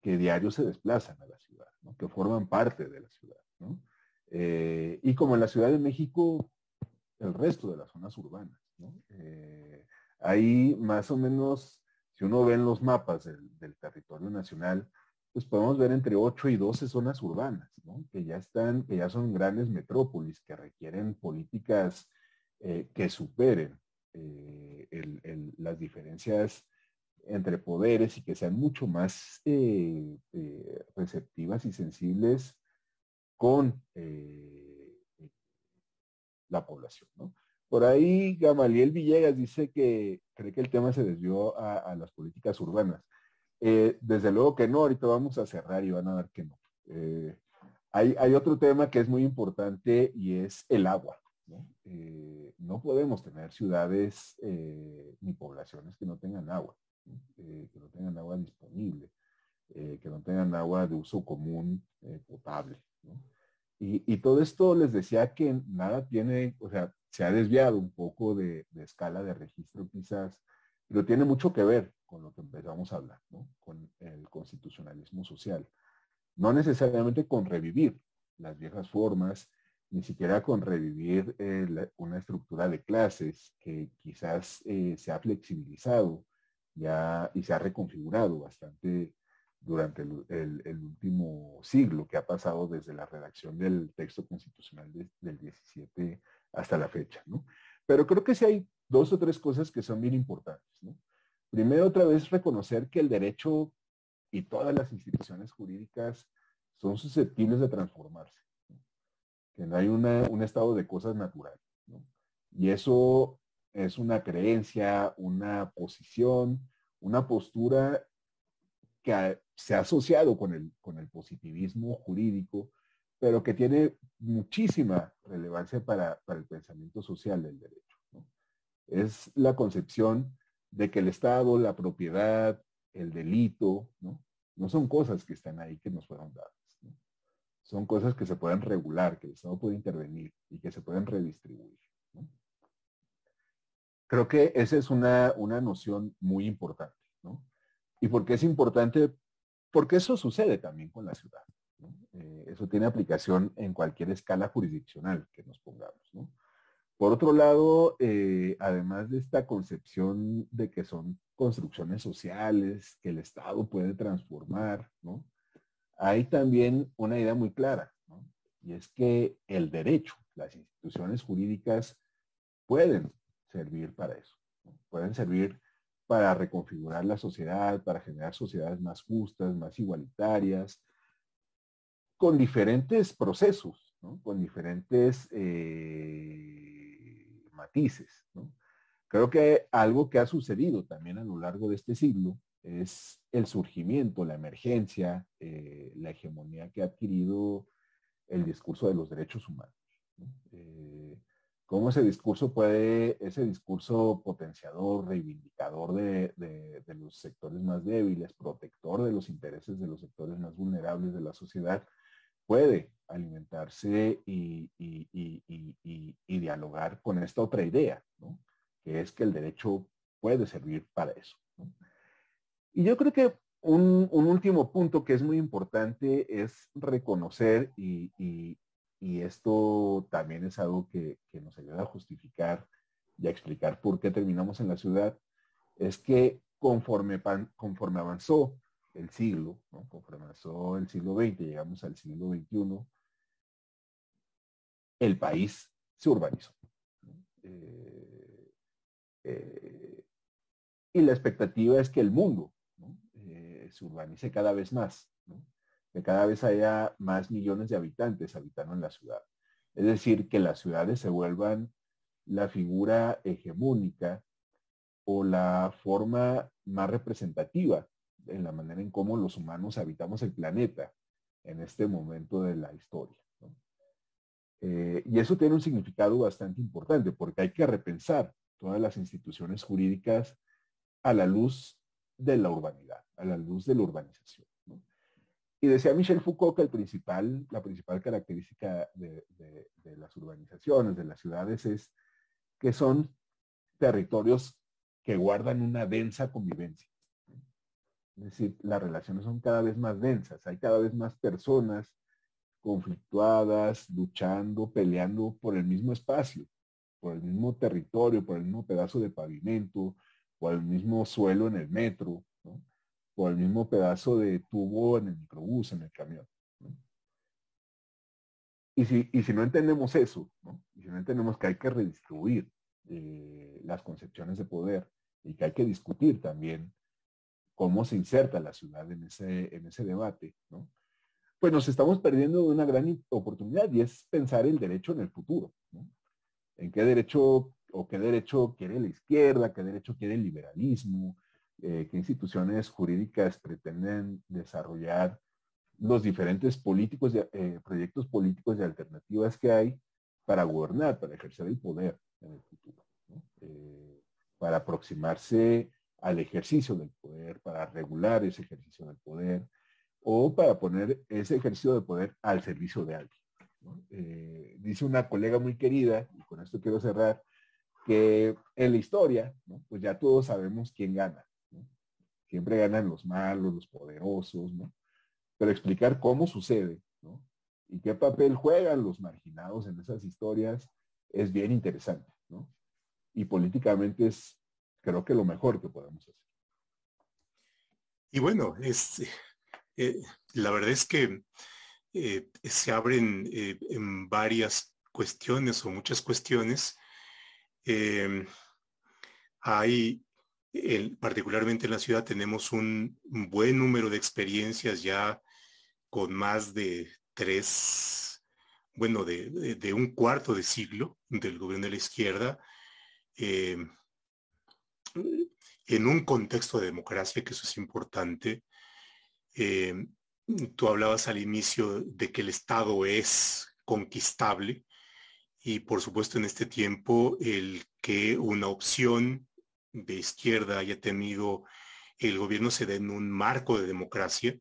Speaker 2: que diario se desplazan a la ciudad, que forman parte de la ciudad. Eh, y como en la Ciudad de México, el resto de las zonas urbanas. Eh, ahí más o menos, si uno ve en los mapas del, territorio nacional, pues podemos ver entre 8 y 12 zonas urbanas, que ya están, que ya son grandes metrópolis, que requieren políticas eh, que superen las diferencias entre poderes y que sean mucho más receptivas y sensibles con la población. Por ahí Gamaliel Villegas dice que cree que el tema se desvió a, las políticas urbanas. desde luego que no, ahorita vamos a cerrar y van a ver que no. hay, hay, otro tema que es muy importante y es el agua. Eh, ¿no? podemos tener ciudades eh, ni poblaciones que no tengan agua, eh, que no tengan agua disponible, que no tengan agua de uso común potable. Y, todo esto les decía que nada tiene, o sea, se ha desviado un poco de, escala de registro quizás, pero tiene mucho que ver con lo que empezamos a hablar, con el constitucionalismo social. No necesariamente con revivir las viejas formas, ni siquiera con revivir eh, una estructura de clases que quizás eh, se ha flexibilizado ya y se ha reconfigurado bastante durante el, último siglo que ha pasado desde la redacción del texto constitucional del 17 hasta la fecha, ¿no? Pero creo que sí hay dos o tres cosas que son bien importantes, ¿no? Primero, otra vez, reconocer que el derecho y todas las instituciones jurídicas son susceptibles de transformarse, que no hay un estado de cosas natural. ¿no? Y eso es una creencia, una posición, una postura que se ha asociado con el, con el positivismo jurídico, pero que tiene muchísima relevancia para, el pensamiento social del derecho. Es la concepción de que el Estado, la propiedad, el delito, ¿no? no son cosas que están ahí que nos fueron dadas. Son cosas que se pueden regular, que el Estado puede intervenir y que se pueden redistribuir. Creo que esa es una, una noción muy importante. ¿Y por qué es importante? Porque eso sucede también con la ciudad. Eh, eso tiene aplicación en cualquier escala jurisdiccional que nos pongamos. Por otro lado, eh, además de esta concepción de que son construcciones sociales, que el Estado puede transformar, ¿no? hay también una idea muy clara, y es que el derecho, las instituciones jurídicas pueden servir para eso, pueden servir para reconfigurar la sociedad, para generar sociedades más justas, más igualitarias, con diferentes procesos, con diferentes eh, matices. Creo que algo que ha sucedido también a lo largo de este siglo es el surgimiento, la emergencia, eh, la hegemonía que ha adquirido el discurso de los derechos humanos. Eh, cómo ese discurso puede, ese discurso potenciador, reivindicador de, los sectores más débiles, protector de los intereses de los sectores más vulnerables de la sociedad, puede alimentarse y, dialogar con esta otra idea, que es que el derecho puede servir para eso. Y yo creo que un, último punto que es muy importante es reconocer y, esto también es algo que, nos ayuda a justificar y a explicar por qué terminamos en la ciudad, es que conforme, conforme avanzó el siglo, conforme avanzó el siglo XX, llegamos al siglo XXI, el país se urbanizó. Eh, eh, y la expectativa es que el mundo eh, se urbanice cada vez más que cada vez haya más millones de habitantes habitando en la ciudad. Es decir, que las ciudades se vuelvan la figura hegemónica o la forma más representativa en la manera en cómo los humanos habitamos el planeta en este momento de la historia. Eh, y eso tiene un significado bastante importante porque hay que repensar todas las instituciones jurídicas a la luz de la urbanidad, a la luz de la urbanización. Y decía Michel Foucault que el principal, la principal característica de, las urbanizaciones, de las ciudades, es que son territorios que guardan una densa convivencia. Es decir, las relaciones son cada vez más densas, hay cada vez más personas conflictuadas, luchando, peleando por el mismo espacio, por el mismo territorio, por el mismo pedazo de pavimento, por el mismo suelo en el metro, o el mismo pedazo de tubo en el microbús, en el camión. Y, si, y si no entendemos eso, y si no entendemos que hay que redistribuir eh, las concepciones de poder y que hay que discutir también cómo se inserta la ciudad en ese, en ese debate, pues nos estamos perdiendo una gran oportunidad y es pensar el derecho en el futuro. ¿En qué derecho o qué derecho quiere la izquierda, qué derecho quiere el liberalismo, eh, qué instituciones jurídicas pretenden desarrollar los diferentes políticos, eh, proyectos políticos y alternativas que hay para gobernar, para ejercer el poder en el futuro, eh, para aproximarse al ejercicio del poder, para regular ese ejercicio del poder o para poner ese ejercicio del poder al servicio de alguien. dice una colega muy querida, y con esto quiero cerrar, que en la historia, pues ya todos sabemos quién gana. Siempre ganan los malos, los poderosos, ¿no? Pero explicar cómo sucede, ¿no? Y qué papel juegan los marginados en esas historias es bien interesante, ¿no? Y políticamente es, creo que lo mejor que podemos hacer.
Speaker 1: Y bueno, es, eh, la verdad es que eh, se abren eh, en varias cuestiones o muchas cuestiones. hay, particularmente en la ciudad, tenemos un, buen número de experiencias ya con más de tres, bueno, de, un cuarto de siglo del gobierno de la izquierda en un contexto de democracia, que eso es importante. Eh, tú hablabas al inicio de que el Estado es conquistable y por supuesto en este tiempo el que una opción de izquierda haya tenido el gobierno se dé en un marco de democracia,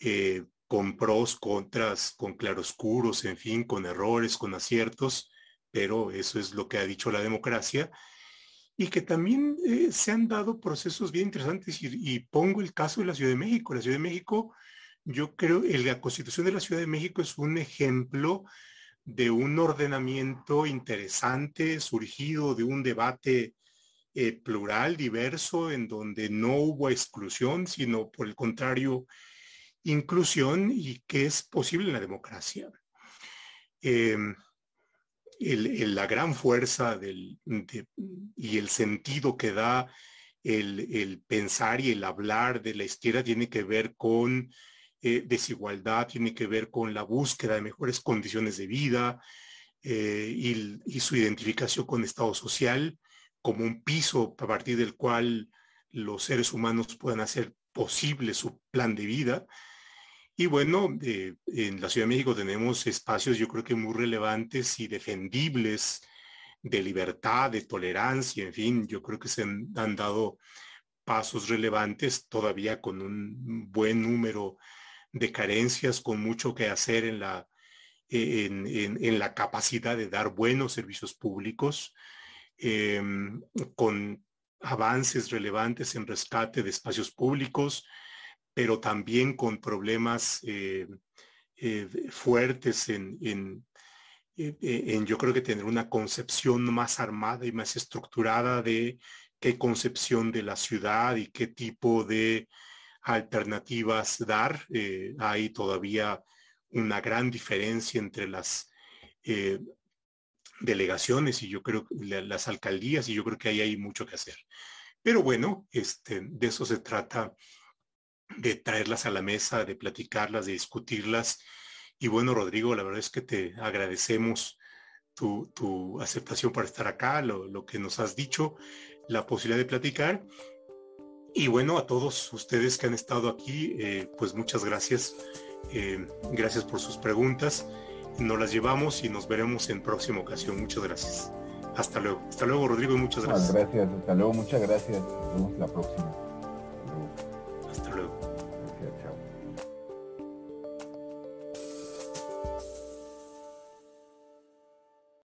Speaker 1: eh, con pros, contras, con claroscuros, en fin, con errores, con aciertos, pero eso es lo que ha dicho la democracia y que también eh, se han dado procesos bien interesantes y, pongo el caso de la Ciudad de México. La Ciudad de México, yo creo, la Constitución de la Ciudad de México es un ejemplo de un ordenamiento interesante, surgido de un debate eh, plural, diverso, en donde no hubo exclusión, sino por el contrario, inclusión y que es posible en la democracia. Em, la gran fuerza y el sentido que da el, pensar y el hablar de la izquierda tiene que ver con eh, desigualdad, tiene que ver con la búsqueda de mejores condiciones de vida eh, y, y, su identificación con Estado social como un piso a partir del cual los seres humanos puedan hacer posible su plan de vida. Y bueno, eh, en la Ciudad de México tenemos espacios yo creo que muy relevantes y defendibles de libertad, de tolerancia, en fin, yo creo que se han, dado pasos relevantes todavía con un buen número de carencias, con mucho que hacer en la, en, la capacidad de dar buenos servicios públicos, em, con avances relevantes en rescate de espacios públicos, pero también con problemas eh, eh, fuertes en, eh, en, yo creo que tener una concepción más armada y más estructurada de qué concepción de la ciudad y qué tipo de alternativas dar. hay todavía una gran diferencia entre las delegaciones y yo creo las alcaldías y yo creo que ahí hay mucho que hacer. Pero bueno, este, de eso se trata de traerlas a la mesa, de platicarlas, de discutirlas. Y bueno, Rodrigo, la verdad es que te agradecemos tu, aceptación para estar acá, lo, que nos has dicho, la posibilidad de platicar. Y bueno, a todos ustedes que han estado aquí, eh, pues muchas gracias. Eh, gracias por sus preguntas. Nos las llevamos y nos veremos en próxima ocasión. Muchas gracias. Hasta luego. Hasta luego, Rodrigo, y muchas gracias.
Speaker 2: gracias. Hasta luego. Muchas gracias. Nos vemos la próxima.